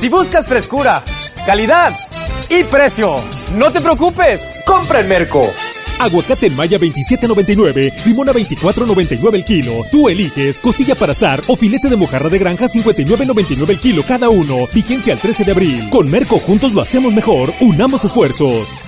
Si buscas frescura, calidad y precio, no te preocupes, compra en Merco. Aguacate en Maya 27.99, limón a 24.99 el kilo. Tú eliges costilla para azar o filete de mojarra de granja 59.99 el kilo cada uno. Vigencia al 13 de abril. Con Merco juntos lo hacemos mejor. Unamos esfuerzos.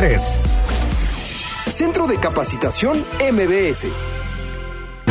Centro de Capacitación MBS.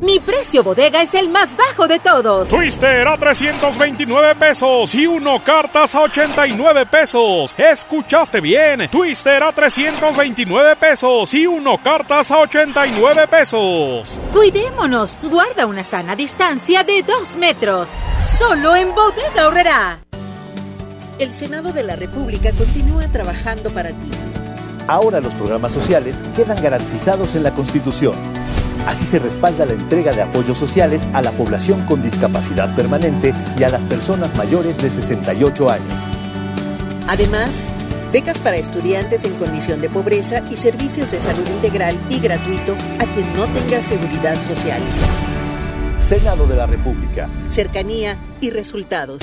Mi precio bodega es el más bajo de todos. Twister a 329 pesos y uno cartas a 89 pesos. Escuchaste bien. Twister a 329 pesos y uno cartas a 89 pesos. Cuidémonos. Guarda una sana distancia de 2 metros. Solo en bodega ahorrará. El Senado de la República continúa trabajando para ti. Ahora los programas sociales quedan garantizados en la Constitución. Así se respalda la entrega de apoyos sociales a la población con discapacidad permanente y a las personas mayores de 68 años. Además, becas para estudiantes en condición de pobreza y servicios de salud integral y gratuito a quien no tenga seguridad social. Senado de la República. Cercanía y resultados.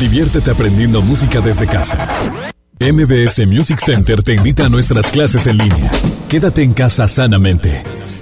Diviértete aprendiendo música desde casa. MBS Music Center te invita a nuestras clases en línea. Quédate en casa sanamente.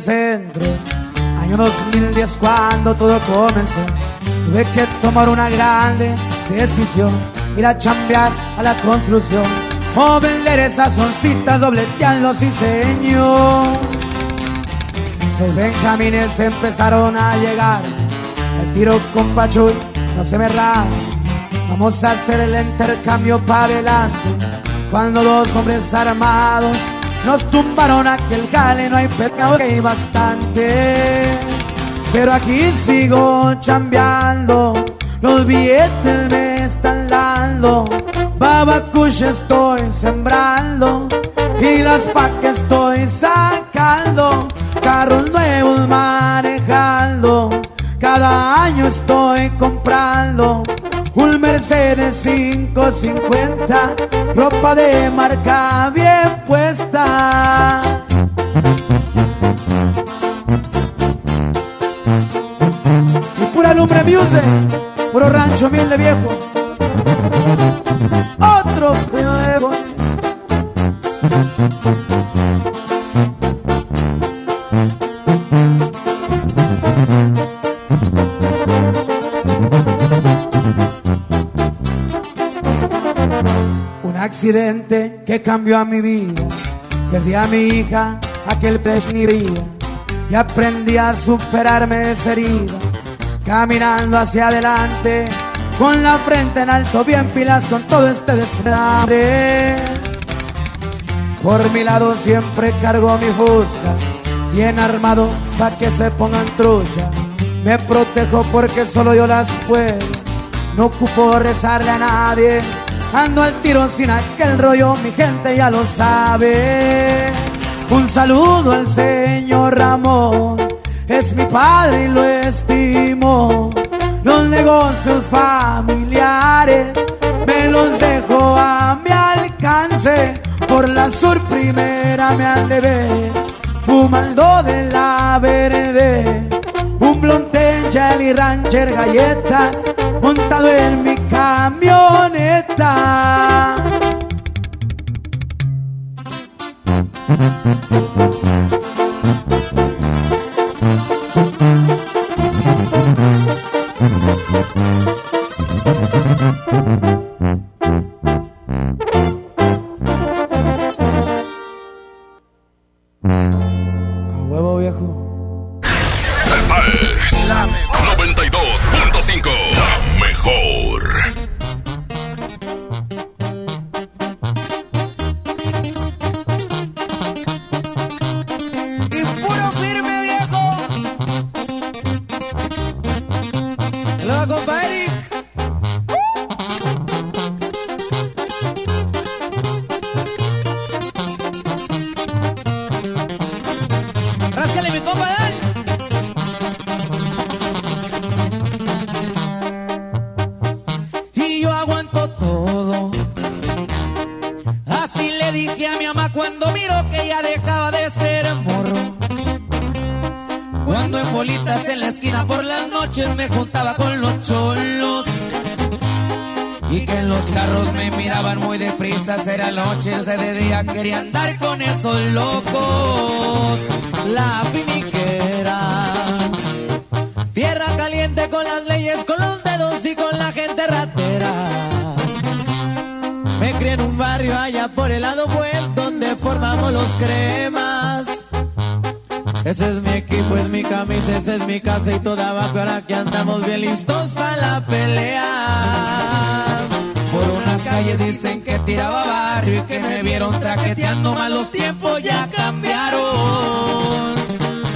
Centro, año 2010 cuando todo comenzó. Tuve que tomar una grande decisión, ir a chambear a la construcción o vender esas oncitas dobleteando sí señor. Los benjamines empezaron a llegar, el tiro con Pachuy no se me raja. Vamos a hacer el intercambio para adelante, cuando dos hombres armados nos tumbaron aquel jale, no hay pecado que hay bastante. Pero aquí sigo chambeando, los billetes me están dando. Abacuche estoy sembrando y las que estoy sacando. Carros nuevos manejando. Cada año estoy comprando un Mercedes 550, ropa de marca bien puesta. Y pura lumbre music, puro rancho miel de viejo. Otro nuevo. Accidente que cambió a mi vida. Perdí a mi hija, aquel brilla. Y aprendí a superarme esa herida. Caminando hacia adelante, con la frente en alto, bien pilas con todo este desmadre. Por mi lado siempre cargo mi fusca, bien armado pa' que se pongan trucha. Me protejo porque solo yo las puedo, no ocupo rezarle a nadie. Ando al tiro sin aquel rollo, mi gente ya lo sabe. Un saludo al señor Ramón, es mi padre y lo estimo. Los negocios familiares me los dejo a mi alcance. Por la sur primera me han de ver, fumando de la verde. Un blonde, jelly rancher, galletas, montado en mi camioneta. Quería andar con esos locos. Traqueteando, mal los tiempos ya cambiaron.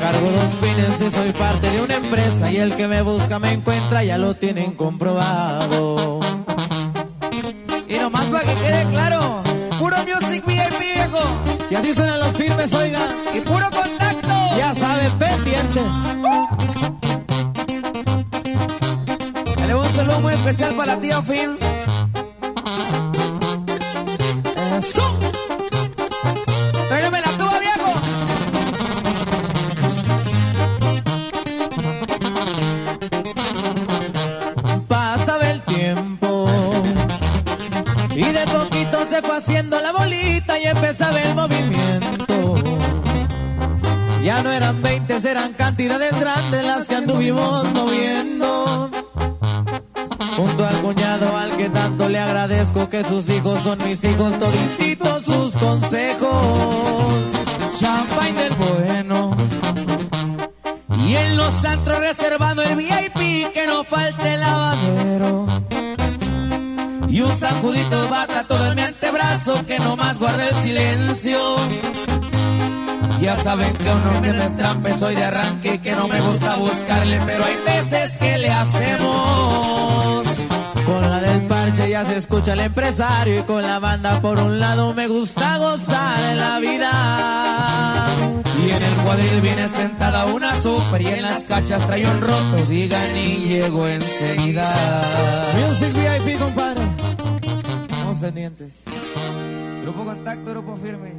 Cargo dos fines y soy parte de una empresa y el que me busca me encuentra, ya lo tienen comprobado. Y nomás para que quede claro, puro music VIP viejo. Y así suenan los firmes, oiga. Y puro contacto. Ya saben, pendientes. Le doy un saludo muy especial para la tía Phil. Mis hijos, todititos sus consejos. Champagne del bueno. Y en los antros reservando el VIP que no falte el lavadero. Y un sacudito de bata todo en mi antebrazo que nomás guarda el silencio. Ya saben que uno me no es soy de arranque que no me gusta buscarle, pero hay veces que le hacemos. Con la ya se escucha el empresario y con la banda por un lado me gusta gozar en la vida. Y en el cuadril viene sentada una super y en las cachas trae un roto, digan y llego enseguida. Music VIP, compadre. Estamos pendientes. Grupo Contacto, Grupo Firme.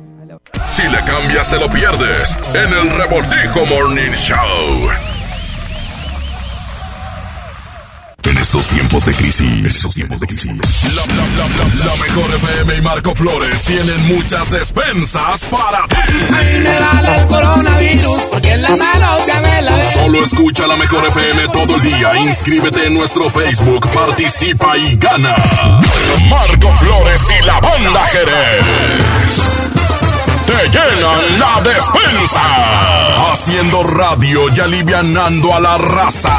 Si le cambias te lo pierdes en el Revoltijo Morning Show. Tiempos de crisis, en estos tiempos de crisis, la, la, la, la, la mejor FM y Marco Flores tienen muchas despensas para ti. me vale el coronavirus porque en las manos ya me la Solo escucha la mejor FM todo el día. Inscríbete en nuestro Facebook, participa y gana. Marco Flores y la banda Jerez te llenan la despensa. Haciendo radio y alivianando a la raza.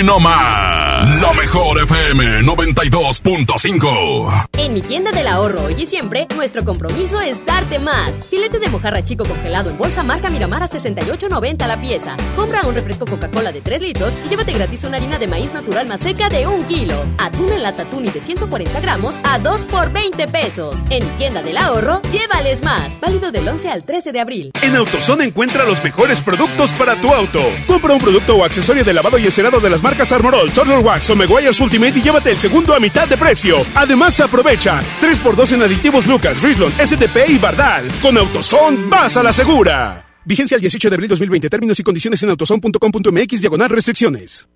Aquí nomás. La mejor FM 92.5. En mi tienda del ahorro hoy y siempre, nuestro compromiso es darte más. Filete de mojarra chico congelado en bolsa marca Miramar a 68.90 la pieza. Compra un refresco Coca-Cola de 3 litros y llévate gratis una harina de maíz natural más seca de 1 kilo. Atún en lata tuni de 140 gramos a 2 por 20 pesos. En mi tienda del ahorro, llévales más. Válido del 11 al 13 de abril. En AutoZone encuentra los mejores productos para tu auto. Compra un producto o accesorio de lavado y encerado de las marcas Armorol, Turtle Wax o Meguiar's Ultimate y llévate el segundo a mitad de precio. Además, aprovecha 3x2 en aditivos Lucas, Richland, SDP y Bardal. Con AutoZone, vas a la segura. Vigencia el 18 de abril 2020. Términos y condiciones en autozone.com.mx diagonal restricciones.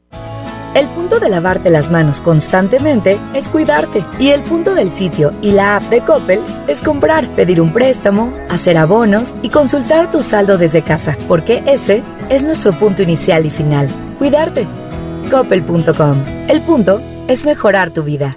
El punto de lavarte las manos constantemente es cuidarte. Y el punto del sitio y la app de Coppel es comprar, pedir un préstamo, hacer abonos y consultar tu saldo desde casa. Porque ese es nuestro punto inicial y final. Cuidarte. Coppel.com. El punto es mejorar tu vida.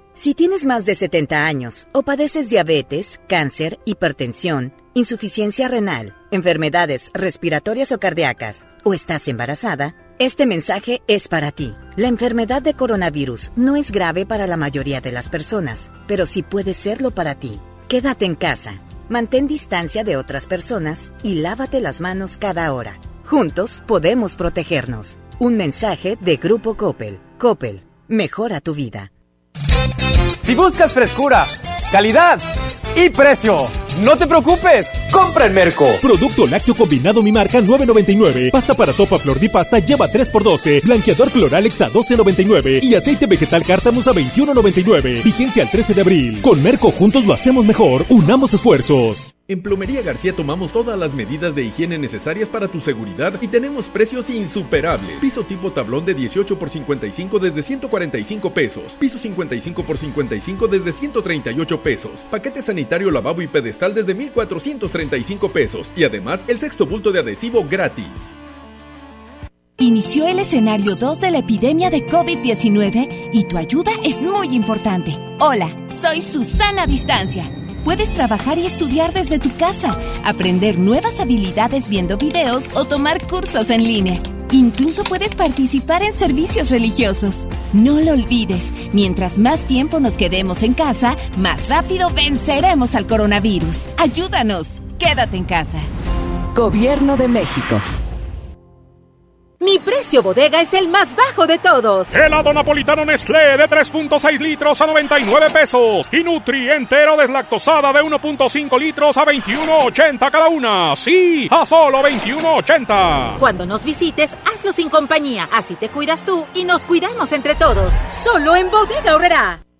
Si tienes más de 70 años o padeces diabetes, cáncer, hipertensión, insuficiencia renal, enfermedades respiratorias o cardíacas, o estás embarazada, este mensaje es para ti. La enfermedad de coronavirus no es grave para la mayoría de las personas, pero sí puede serlo para ti. Quédate en casa, mantén distancia de otras personas y lávate las manos cada hora. Juntos podemos protegernos. Un mensaje de Grupo Coppel. Coppel, mejora tu vida. Si buscas frescura, calidad y precio, no te preocupes. Compra en Merco. Producto lácteo combinado mi marca 9.99. Pasta para sopa flor di pasta lleva 3x12. Blanqueador Cloralex a 12.99. Y aceite vegetal cártamus a 21.99. Vigencia al 13 de abril. Con Merco juntos lo hacemos mejor. Unamos esfuerzos. En Plomería García tomamos todas las medidas de higiene necesarias para tu seguridad y tenemos precios insuperables. Piso tipo tablón de 18 por 55 desde 145 pesos. Piso 55 por 55 desde 138 pesos. Paquete sanitario lavabo y pedestal desde 1435 pesos. Y además el sexto bulto de adhesivo gratis. Inició el escenario 2 de la epidemia de COVID-19 y tu ayuda es muy importante. Hola, soy Susana Distancia. Puedes trabajar y estudiar desde tu casa, aprender nuevas habilidades viendo videos o tomar cursos en línea. Incluso puedes participar en servicios religiosos. No lo olvides, mientras más tiempo nos quedemos en casa, más rápido venceremos al coronavirus. Ayúdanos, quédate en casa. Gobierno de México. Mi precio bodega es el más bajo de todos. Helado napolitano Nestlé de 3.6 litros a 99 pesos. Y Nutri entero deslactosada de 1.5 litros a 21.80 cada una. Sí, a solo 21.80. Cuando nos visites, hazlo sin compañía. Así te cuidas tú y nos cuidamos entre todos. Solo en Bodega Horrera.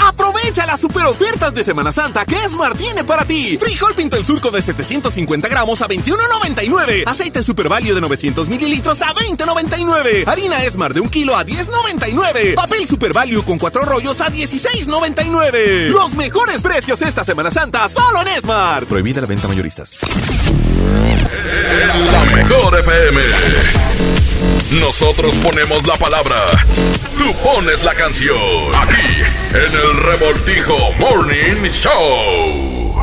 Aprovecha las super ofertas de Semana Santa que Esmar tiene para ti. Frijol pinto el surco de 750 gramos a 21.99. Aceite Super Value de 900 mililitros a 20.99. Harina Esmar de un kilo a 10.99. Papel Super Value con cuatro rollos a 16.99. Los mejores precios esta Semana Santa solo en Esmar. Prohibida la venta mayoristas. La mejor FM. Nosotros ponemos la palabra. Tú pones la canción. Aquí, en el Revoltijo Morning Show.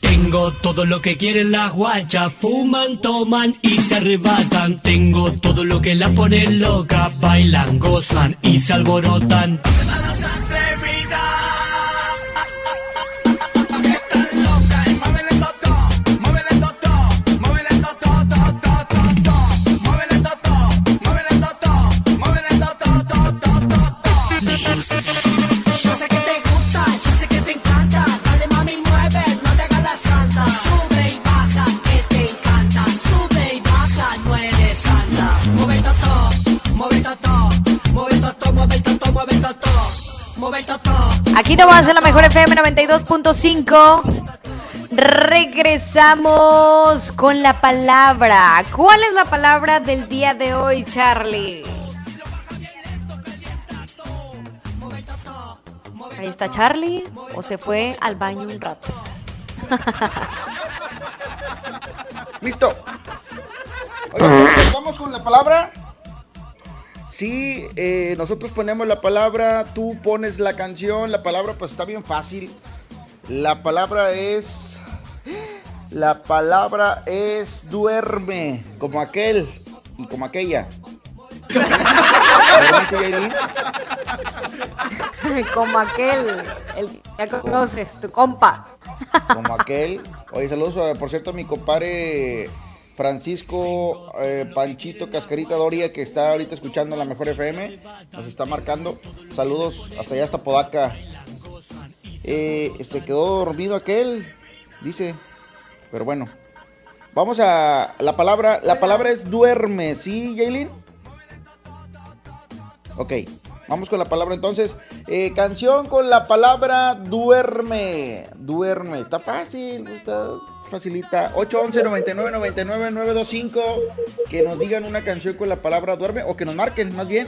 Tengo todo lo que quieren las guachas, fuman, toman y se arrebatan. Tengo todo lo que la pone loca, bailan, gozan y se alborotan. Yo Aquí nomás en la mejor FM 92.5. Regresamos con la palabra. ¿Cuál es la palabra del día de hoy, Charlie? Ahí está Charlie o se fue al baño un rato. Listo. Oigan, ¿Vamos con la palabra? Sí, eh, nosotros ponemos la palabra, tú pones la canción, la palabra pues está bien fácil. La palabra es... La palabra es duerme, como aquel y como aquella. Como aquel, el que ya conoces, tu compa. como aquel. Oye, saludos, por cierto, a mi compadre Francisco eh, Panchito Cascarita Doria, que está ahorita escuchando la mejor FM, nos está marcando. Saludos hasta allá, hasta Podaca. Eh, se quedó dormido aquel, dice. Pero bueno, vamos a la palabra. La palabra es duerme, ¿sí, Jaylin? Ok, vamos con la palabra entonces. Eh, canción con la palabra duerme. Duerme. Está fácil, está facilita. 811 99 99 925 Que nos digan una canción con la palabra duerme o que nos marquen más bien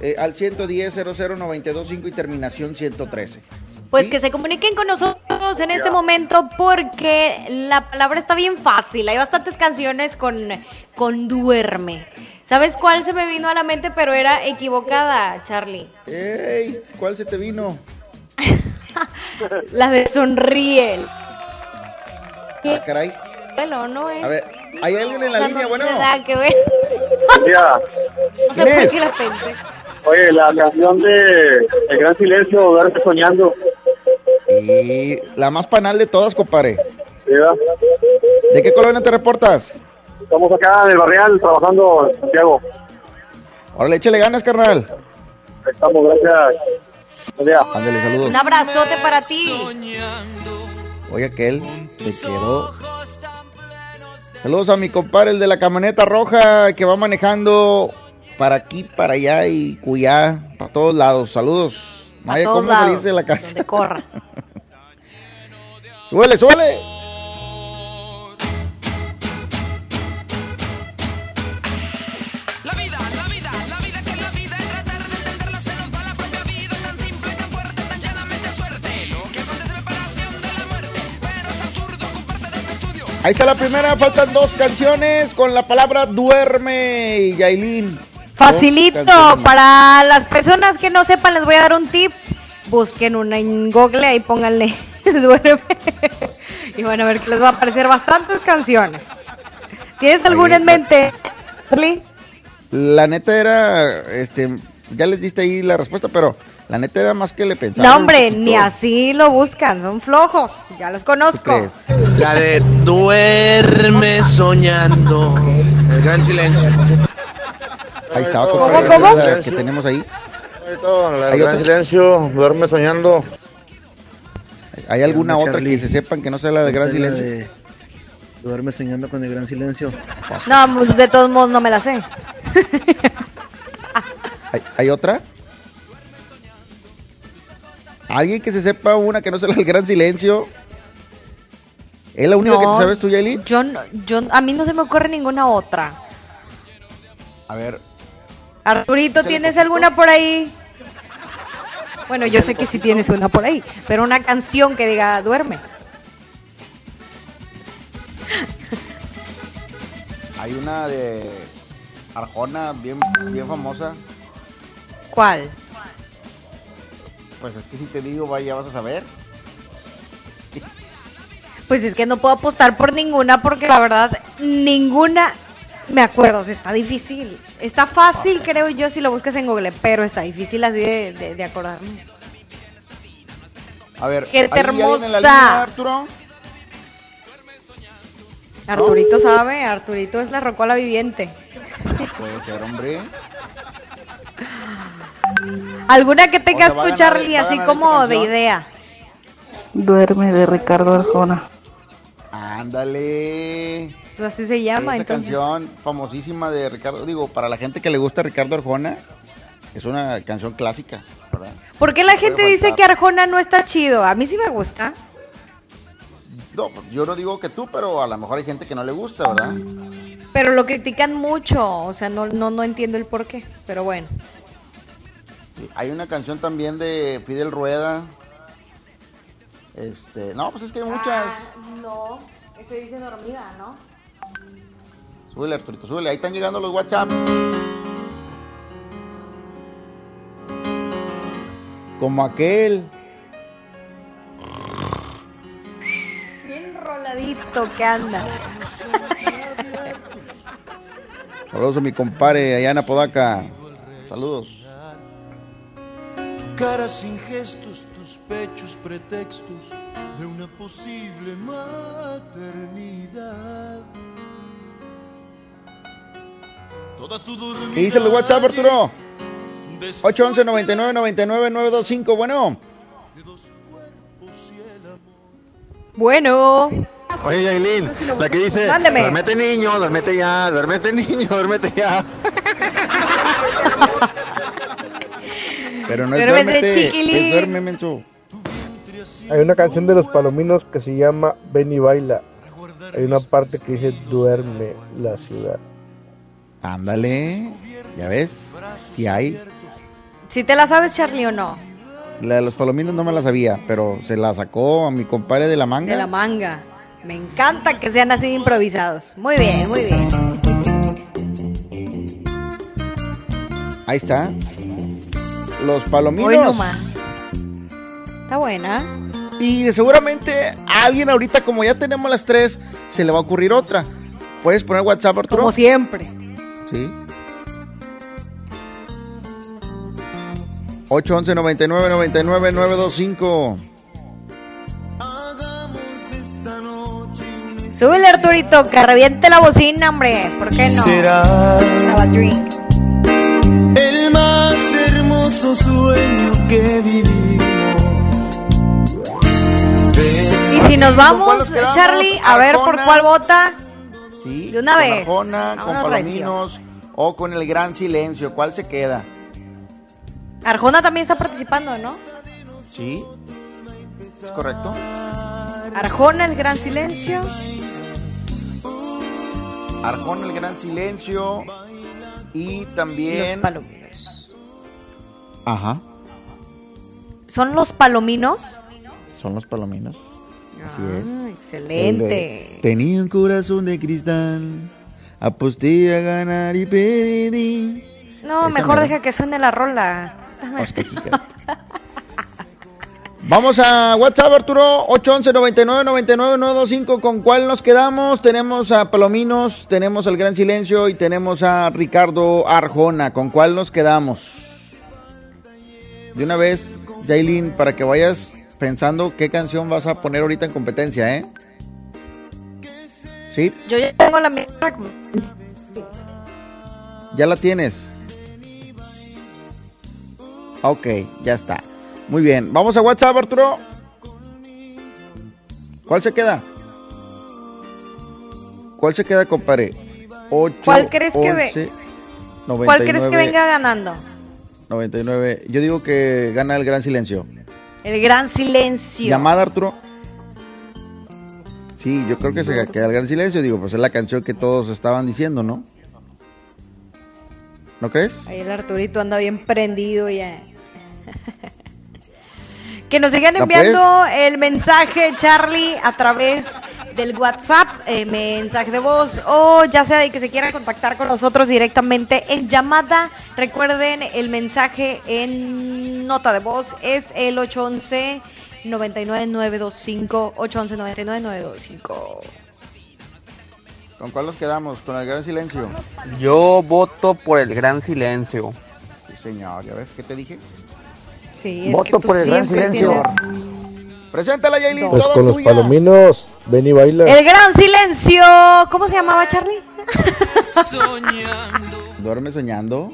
eh, al 110 00 925 y terminación 113. Pues que se comuniquen con nosotros en este momento porque la palabra está bien fácil. Hay bastantes canciones con, con duerme. ¿Sabes cuál se me vino a la mente pero era equivocada, Charlie? Ey, ¿cuál se te vino? La de sonríe. Ah, caray. Bueno, no es. A ver, ¿hay alguien en la No, línea? no Bueno. que ver. Ya. No sé ¿Quién por es? qué la pensé. Oye, la canción de El Gran Silencio, Duerme Soñando. Y la más panal de todas, compadre. ¿De qué colonia te reportas? Estamos acá en el Barrial trabajando en Santiago. Órale, échale ganas, carnal. Estamos, gracias. Ándale, saludos. Un abrazote para ti. Oye, aquel se quedó. Saludos a mi compadre, el de la camioneta roja, que va manejando para aquí, para allá y cuyá, para todos lados. Saludos. Maya, ¿cómo lados, saliste de la casa? Donde corra. Súbele, súbele. Ahí está la primera, faltan dos canciones con la palabra duerme, Yailin. Facilito, para las personas que no sepan les voy a dar un tip. Busquen una en Google y pónganle duerme. y van a ver que les va a aparecer bastantes canciones. ¿Tienes alguna en mente, Charlie? La neta era, este, ya les diste ahí la respuesta, pero la neta era más que le pensaba. No, hombre, ni así lo buscan, son flojos, ya los conozco. La de duerme soñando. El gran silencio. Ahí ¿Cómo, compadre, cómo? la que tenemos ahí. La ¿Hay gran silencio, duerme soñando. ¿Hay alguna otra Charlie? que se sepan que no sea la del gran silencio? de Duerme soñando con el gran silencio. No, de todos modos no me la sé. ¿Hay, hay otra? ¿Alguien que se sepa una que no sea del gran silencio? ¿Es la única que te sabes tú, Yailin? Yo, yo, a mí no se me ocurre ninguna otra. A ver, Arturito, ¿tienes alguna por ahí? Bueno, yo sé que sí tienes una por ahí, pero una canción que diga duerme. hay una de Arjona bien, bien famosa. ¿Cuál? Pues es que si te digo, vaya, vas a saber. Pues es que no puedo apostar por ninguna porque la verdad ninguna me acuerdo, o sea, está difícil. Está fácil, creo yo, si lo buscas en Google, pero está difícil así de, de- de acordarme. A ver, Gente ¿hay alguien en la hermosa. línea, Arturo? Arturito sabe, Arturito es la rocola viviente. Puede ser, hombre. ¿Alguna que tengas tú, Charlie, así como de idea? Duerme de Ricardo Arjona. Ándale. Pues así se llama, Esa entonces. canción famosísima de Ricardo, digo, para la gente que le gusta Ricardo Arjona, es una canción clásica, ¿verdad? ¿Por qué la Puede gente dice que Arjona no está chido? A mí sí me gusta. No, yo no digo que tú, pero a lo mejor hay gente que no le gusta, ¿verdad? Pero lo critican mucho, o sea, no, no, no entiendo el por qué, pero bueno. Hay una canción también de Fidel Rueda. Este, no, pues es que hay muchas. no, eso dice dormida, ¿no? Súbele, Arturito, súbele. Ahí están llegando los WhatsApp. Como aquel. Bien roladito que anda. Saludos a mi compadre allá en Apodaca. Saludos. Cara sin gestos, tus pechos pretextos de una posible maternidad. Toda tu dormida ¿Qué dice el WhatsApp, Arturo? 811 99 99 925. Bueno. Bueno. Oye, Yailin, la que dice, Mándeme. duérmete niño, duérmete ya, duérmete niño, duérmete ya. Pero no es Duérmete, es duerme, menso. Hay una canción de los palominos que se llama Ven y baila. Hay una parte que dice Duerme la ciudad. Ándale. ¿Ya ves? Si hay. ¿Si te la sabes, Charlie, o no? La de los palominos no me la sabía, pero se la sacó a mi compadre de la manga. De la manga. Me encanta que sean así improvisados. Muy bien, muy bien. Ahí está. Los palominos. Hoy nomás. Está buena. Y seguramente a alguien ahorita, como ya tenemos las tres, se le va a ocurrir otra. ¿Puedes poner WhatsApp, Arturo? Como siempre. Sí. 811 99 99 925. Súbele, Arturito, que reviente la bocina, hombre. ¿Por qué no? Será Estaba drink. Sueño que vivimos. Y si nos ¿Con cuál vamos? Charlie, a ver por cuál vota. Sí. De una con vez. Arjona, con Palominos o con el Gran Silencio. ¿Cuál se queda? Arjona también está participando, ¿no? Sí. ¿Es correcto? Arjona, el gran silencio. Arjona, el Gran Silencio. Y Los también. palominos. Ajá. ¿Son los palominos? Son los palominos. Así es. Ah, excelente. El de, Tenía un corazón de cristal. Aposté a ganar y perdí. No, Esa mejor deja que suene la rola. Vamos a WhatsApp, Arturo, 811 99 99 925 ¿Con cuál nos quedamos? Tenemos a Palominos, tenemos al Gran Silencio y tenemos a Ricardo Arjona. ¿Con cuál nos quedamos? De una vez, Jailin, para que vayas pensando qué canción vas a poner ahorita en competencia, ¿eh? ¿Sí? Yo ya tengo la misma. ¿Ya la tienes? Ok, ya está. Muy bien. Vamos a WhatsApp, Arturo. ¿Cuál se queda? ¿Cuál se queda, compadre? 8, ¿Cuál crees que ve- 11, ¿Cuál crees que 99, venga ganando? 99. Yo digo que gana el gran silencio. El gran silencio. ¿Llamada, Arturo? Sí, yo creo que se queda el gran silencio. Digo, pues es la canción que todos estaban diciendo, ¿no? ¿No crees? Ahí el Arturito anda bien prendido ya. que nos sigan ¿La enviando el mensaje, Charlie, a través del WhatsApp, eh, mensaje de voz, o ya sea de que se quieran contactar con nosotros directamente en llamada. Recuerden, el mensaje en nota de voz es el 811 99925 811 99925 ¿Con cuál nos quedamos? ¿Con el gran silencio? Yo voto por el gran silencio. Sí, señor. ¿Ya ves qué te dije? Sí, Voto por el gran silencio. Preséntala, Yailin, Pues con los palominos, ven y baila. El gran silencio. ¿Cómo se llamaba, Charlie? Duerme soñando.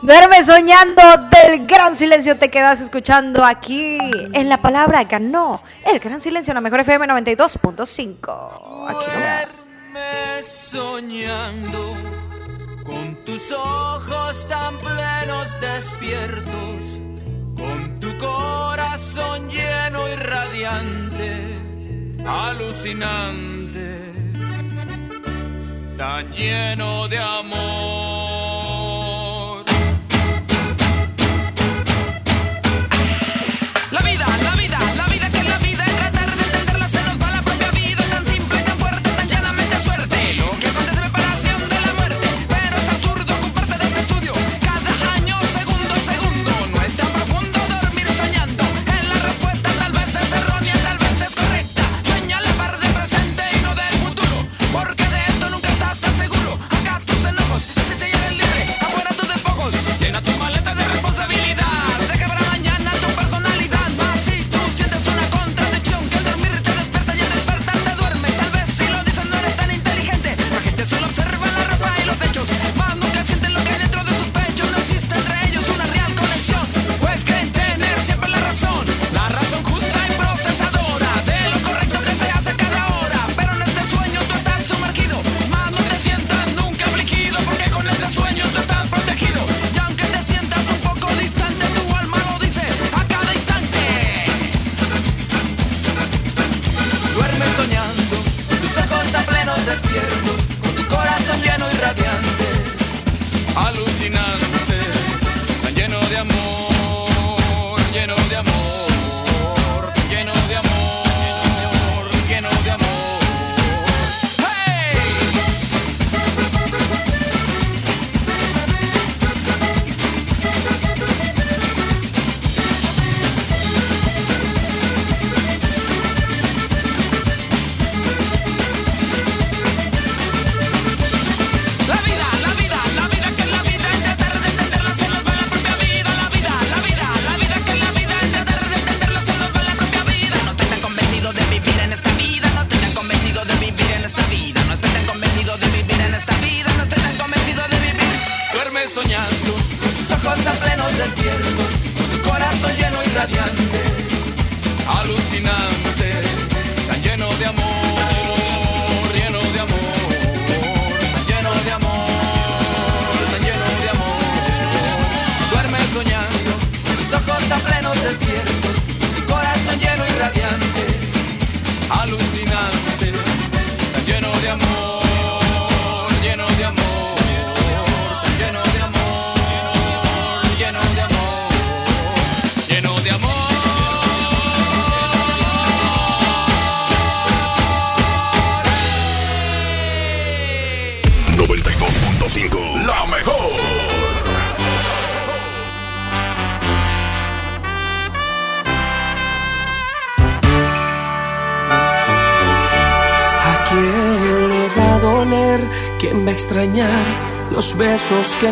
Duerme soñando del gran silencio. Te quedas escuchando aquí en la palabra ganó. El gran silencio, la mejor FM 92.5. Aquí nomás. Duerme soñando con tus ojos tan plenos despiertos, con corazón lleno y radiante, alucinante, tan lleno de amor.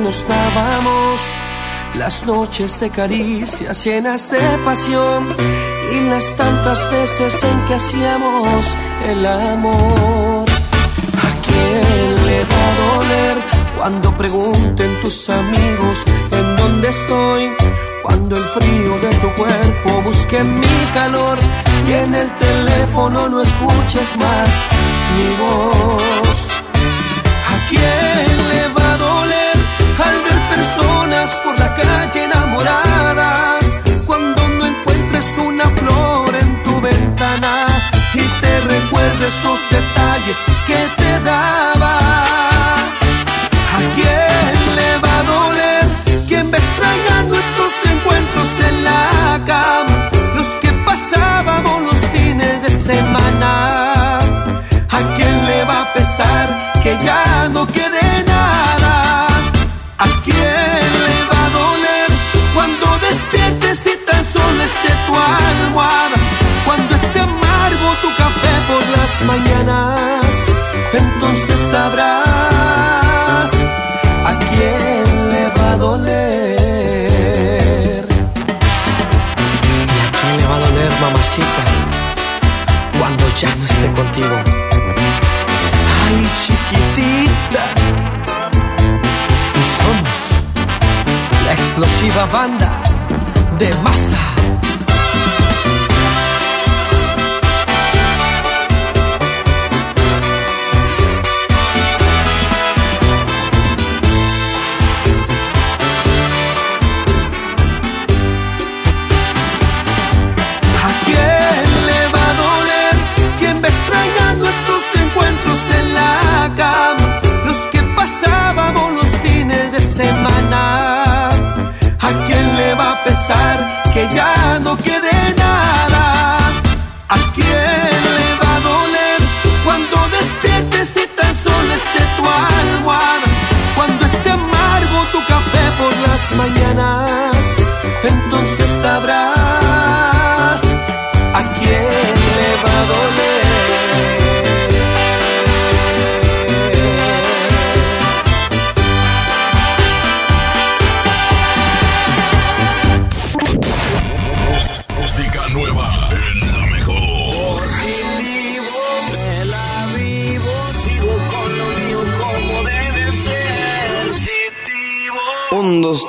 Nos dábamos? Las noches de caricias llenas de pasión y las tantas veces en que hacíamos el amor. ¿A quién le va a doler cuando pregunten tus amigos en dónde estoy? Cuando el frío de tu cuerpo busque mi calor y en el teléfono no escuches más mi voz. ¿A quién le va por la calle enamoradas? Cuando no encuentres una flor en tu ventana y te recuerdes esos detalles que Ay, chiquitita. Y somos la explosiva banda de masa. Que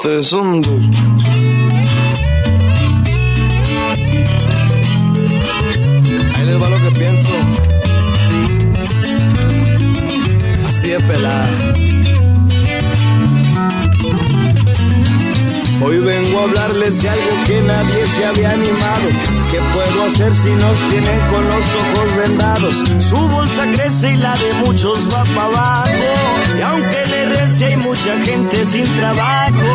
Tres, un, dos. Ahí les va lo que pienso. Así de pelada. Hoy vengo a hablarles de algo que nadie se había animado. ¿Qué puedo hacer si nos tienen con los ojos vendados? Su bolsa crece y la de muchos va para abajo. Y aunque le rece hay mucha gente sin trabajo.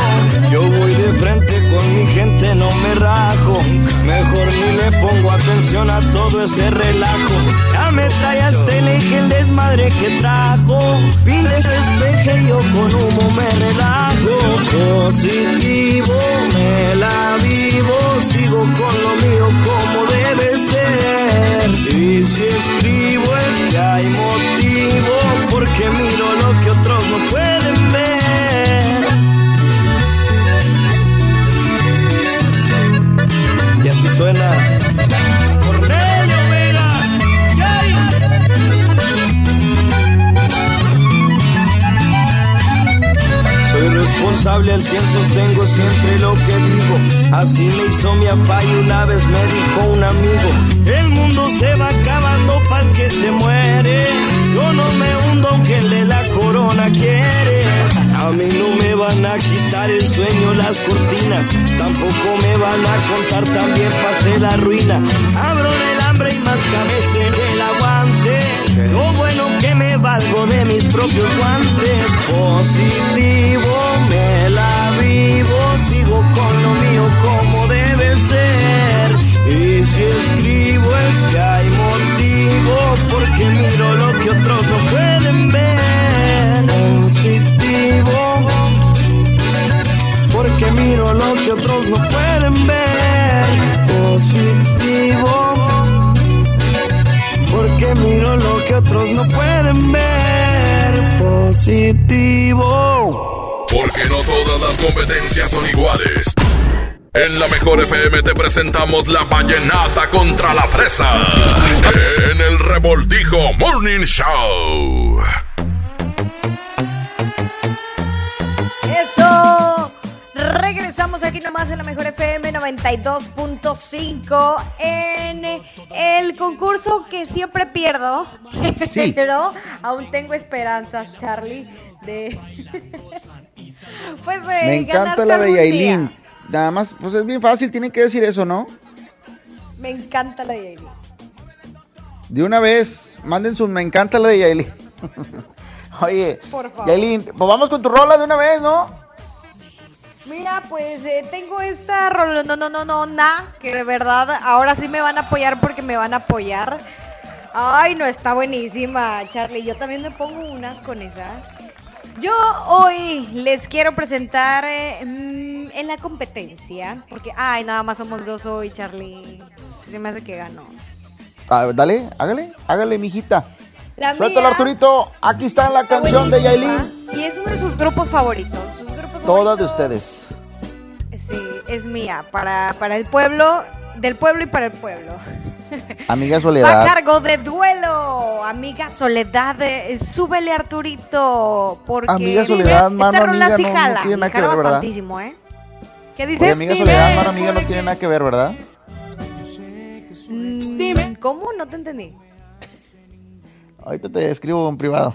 Yo voy de frente con mi gente, no me rajo. Mejor ni le pongo atención a todo ese relajo. Ya me trae hasta el desmadre que trajo. Pide despeje yo con humo me relajo. Positivo, me la vivo, sigo con lo mío como debe ser. Y si escribo es que hay motivo, porque miro lo que otros no pueden ver. Y así suena. Soy responsable al cien, sostengo siempre lo que digo. Así me hizo mi papá y una vez me dijo un amigo: El mundo se va acabando para que se muere. Yo no me hundo aunque el de la corona quiere. A mí no me van a quitar el sueño, las cortinas. Tampoco me van a contar, también pasé la ruina. Abro el hambre y más cabeza el aguante. Lo bueno me valgo de mis propios guantes. Positivo, me la vivo, sigo con lo mío como debe ser. Y si escribo es que hay motivo, porque miro lo que otros no pueden ver. Positivo, porque miro lo que otros no pueden ver. Positivo, miro lo que otros no pueden ver. positivo. Porque no todas las competencias son iguales. En la mejor FM te presentamos la vallenata contra la fresa. En el Revoltijo Morning Show. Regresamos aquí nomás en la mejor FM 92.5 en el concurso que siempre pierdo. Sí. Pero aún tengo esperanzas, Charlie, de pues Me encanta la de Yailin. Nada más, pues es bien fácil, tienen que decir eso, ¿no? Me encanta la de Yailin. De una vez, manden su me encanta la de Yailin. Oye, Por favor. Yailin, pues vamos con tu rola de una vez, ¿no? Mira, pues eh, tengo esta rola, no, no, no, no, na, que de verdad ahora sí me van a apoyar porque me van a apoyar. Ay, no, está buenísima, Charlie. Yo también me pongo unas con esa. Yo hoy les quiero presentar eh, mm, en la competencia, porque, ay, nada más somos dos hoy, Charlie. Se me hace que ganó. Ah, dale, hágale, hágale, mijita. La Suéltalo, mía Arturito. Aquí está la está canción de Yailin. Y es uno de sus grupos favoritos. Todas de ustedes. Sí, es mía, para, para el pueblo, del pueblo y para el pueblo. Amiga Va a Soledad. cargo de duelo, amiga Soledad, eh, súbele Arturito, porque Amiga Soledad, mano amiga, sí no- tiene nada que ver, ¿verdad? ¿eh? ¿Qué dices? Oye, amiga Soledad, mano amiga, no tiene nada que ver, ¿verdad? Dime. ¿Cómo? No te entendí. Ahorita te escribo en privado.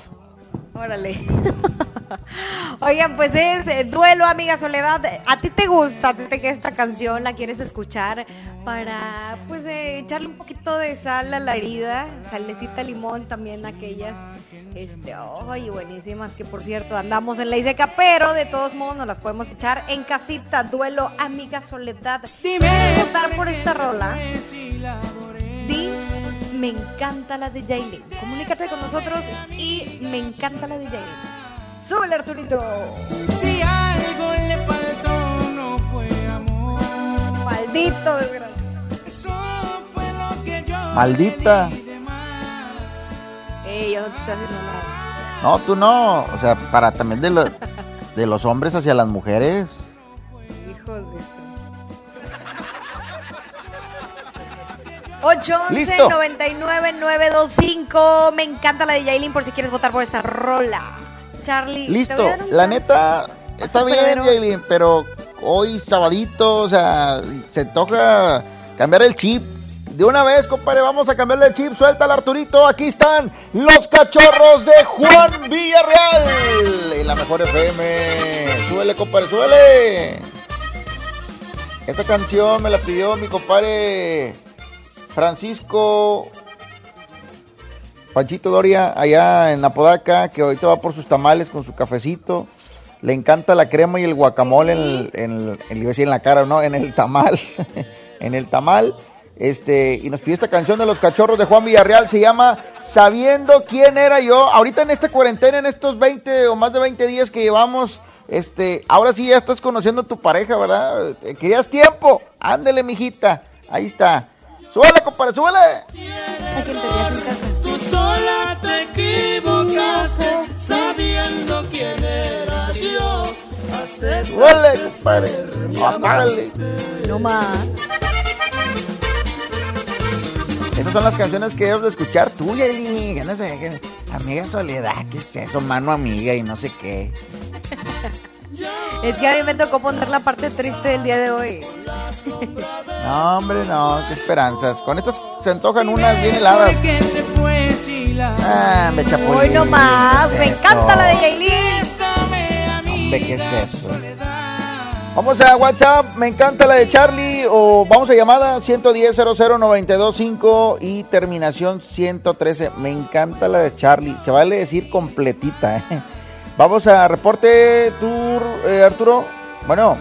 Órale. Oigan, pues es eh, Duelo, amiga Soledad. ¿A ti te gusta? ¿A ti te queda esta canción? ¿La quieres escuchar? Para, pues, eh, echarle un poquito de sal a la herida. Salecita, limón, también aquellas. Este, ay, buenísimas. Que por cierto, andamos en ley seca, pero de todos modos nos las podemos echar en casita. Duelo, amiga Soledad. ¿Quieres votar por esta rola? Di, me encanta la de Yailin. Comunícate con nosotros y me encanta la de Yailin. Súbele, Arturito. Si algo le faltó no fue amor. Maldito desgraciado. Eso fue lo que yo Maldita. Ey, yo no te estoy haciendo nada. No, tú no. O sea, para también de, lo- de los hombres hacia las mujeres. Hijos de eso. 811 Listo. 99 925 Me encanta la de Yailin por si quieres votar por esta rola. Charlie. Listo. La neta, está bien, Yailin, pero hoy sabadito, o sea, se toca cambiar el chip. De una vez, compadre, vamos a cambiarle el chip. Suelta al Arturito. Aquí están los cachorros de Juan Villarreal. En la mejor FM. Súbele, compadre, súbele. Esta canción me la pidió mi compadre Francisco Panchito Doria, allá en Apodaca, que ahorita va por sus tamales con su cafecito. Le encanta la crema y el guacamole en en en- en la cara, ¿no? En el tamal. en el tamal. Este, y nos pidió esta canción de los cachorros de Juan Villarreal. Se llama Sabiendo quién era yo. Ahorita en esta cuarentena, en estos 20 o más de 20 días que llevamos, este, ahora sí ya estás conociendo a tu pareja, ¿verdad? Querías tiempo. Ándele, mijita. Ahí está. Súbele, compadre, súbele. ¿A quién te veías en casa? Tú sola te equivocaste sabiendo quién era yo. Súbele, compadre. Apágale. No más. Esas son las canciones que debes de escuchar tú, Yaeli. Ya no sé, que- Amiga Soledad, ¿qué es eso? Mano amiga y no sé qué. Es que a mí me tocó poner la parte triste del día de hoy. No, hombre, no, qué esperanzas. Con estas se antojan unas bien heladas. Ah, me chapulín. Hoy no más. ¿qué Me es encanta la de? Yailin. Hombre, ¿qué es eso? Vamos a WhatsApp, me encanta la de Charlie, o vamos a llamada 110 925 y terminación 113. Me encanta la de Charlie, se vale decir completita. ¿eh? Vamos a reporte, tú, eh, Arturo. Bueno,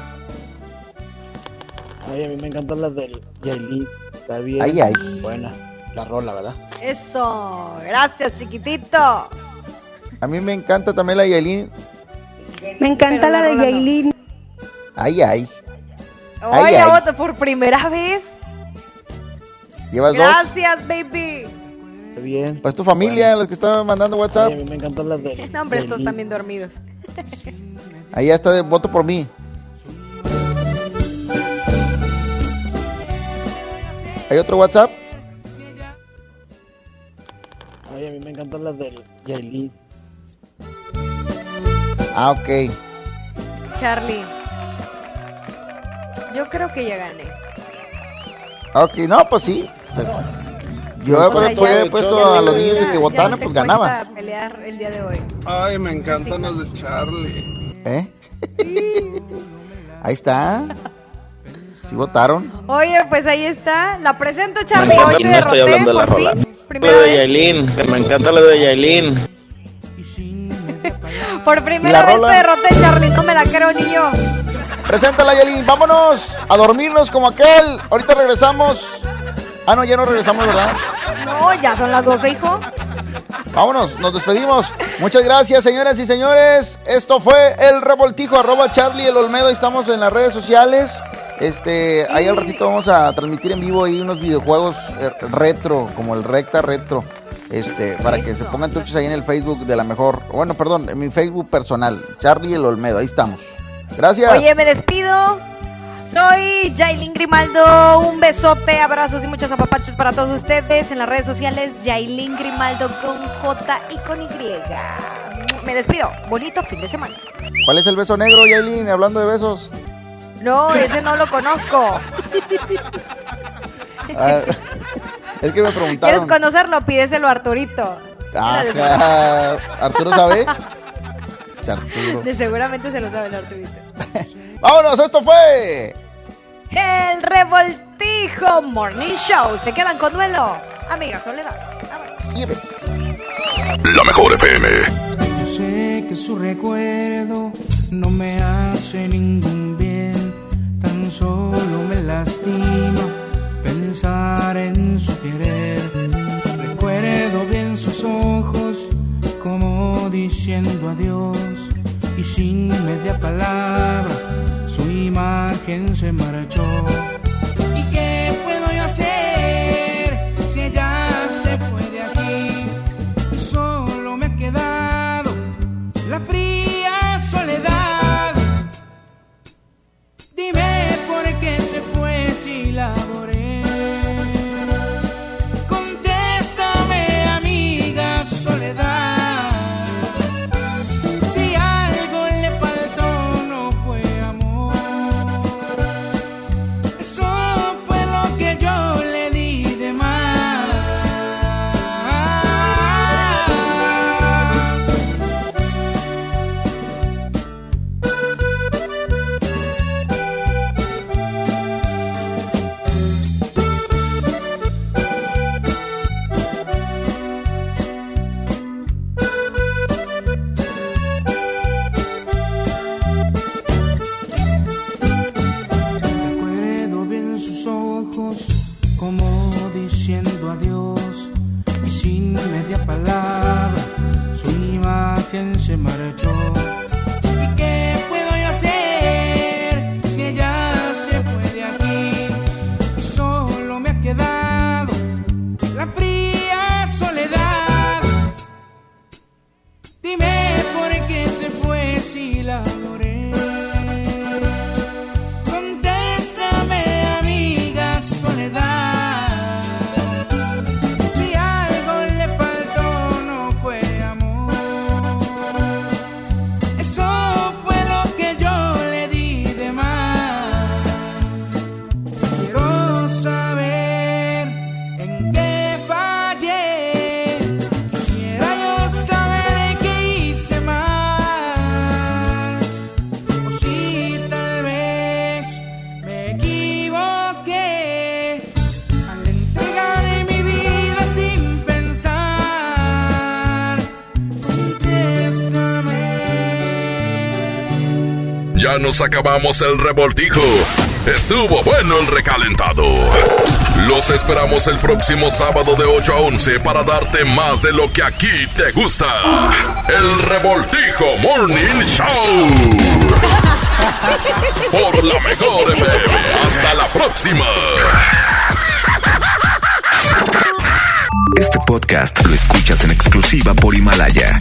Ay, a mí me encantan las del Yailin. Está bien. Ay, ay. Buena. La rola, ¿verdad? Eso. Gracias, chiquitito. a mí me encanta también la de Yailin. Me encanta la de Yailin. Ay, ay. Ay, Oye, ay. por primera vez. ¿Llevas dos? Gracias, baby. Bien. Pues tu familia, los que están mandando WhatsApp. Ay, a mí me encantan las de. No, hombre, de estos también dormidos. Ahí ya está, de voto por mí. ¿Hay otro WhatsApp? Ay, a mí me encantan las de Yailin. Ah, ok. Charlie. Yo creo que ya gané. Ok, no, pues sí. Yo O sea, pero ya- he puesto a los niños ya- que votaran, no pues ganaba. pelear el día de hoy. Ay, me encantan los de Charlie. ¿Eh? Ahí está. Sí votaron. Oye, pues ahí está. La presento, Charlie. no estoy derroté, hablando de la por rola. Primera de Yailin, me encanta lo de Yailin. por ¿Y primera la vez rola? te derroté, Charlie. No me la creo ni yo. Preséntala, Yelin. Vámonos a dormirnos como aquel. Ahorita regresamos. Ah, no, ya no regresamos, ¿verdad? No, ya son las 12, hijo. Vámonos, nos despedimos. Muchas gracias, señoras y señores. Esto fue el revoltijo, arroba Charlie el Olmedo. Estamos en las redes sociales. Este, ahí al ratito vamos a transmitir en vivo ahí unos videojuegos eh, retro, como el Recta Retro. Este, para que se pongan tuchos ahí en el Facebook de la mejor. Bueno, perdón, en mi Facebook personal, Charlie el Olmedo. Ahí estamos. Gracias. Oye, me despido. Soy Jailin Grimaldo. Un besote, abrazos y muchos apapachos para todos ustedes en las redes sociales. Jailin Grimaldo con J y con Y. Me despido. Bonito fin de semana. ¿Cuál es el beso negro, Yailin? Hablando de besos. No, ese no lo conozco. Ah, es que me ¿Quieres preguntaron. conocerlo? Pídeselo a Arturito. Ajá. ¿Arturo sabe? Arturo. De seguramente se lo sabe el Arturito. Vámonos, esto fue. El Revoltijo Morning Show. Se quedan con duelo. Amiga Soledad. La mejor FM. Yo sé que su recuerdo no me hace ningún bien, tan solo me lastima pensar en su querer. Recuerdo bien sus ojos como diciendo adiós y sin media palabra su imagen se marchó. Nos acabamos el revoltijo. Estuvo bueno el recalentado. Los esperamos el próximo sábado de 8 a 11 para darte más de lo que aquí te gusta. El revoltijo Morning Show. Por la mejor FM. Hasta la próxima. Este podcast lo escuchas en exclusiva por Himalaya.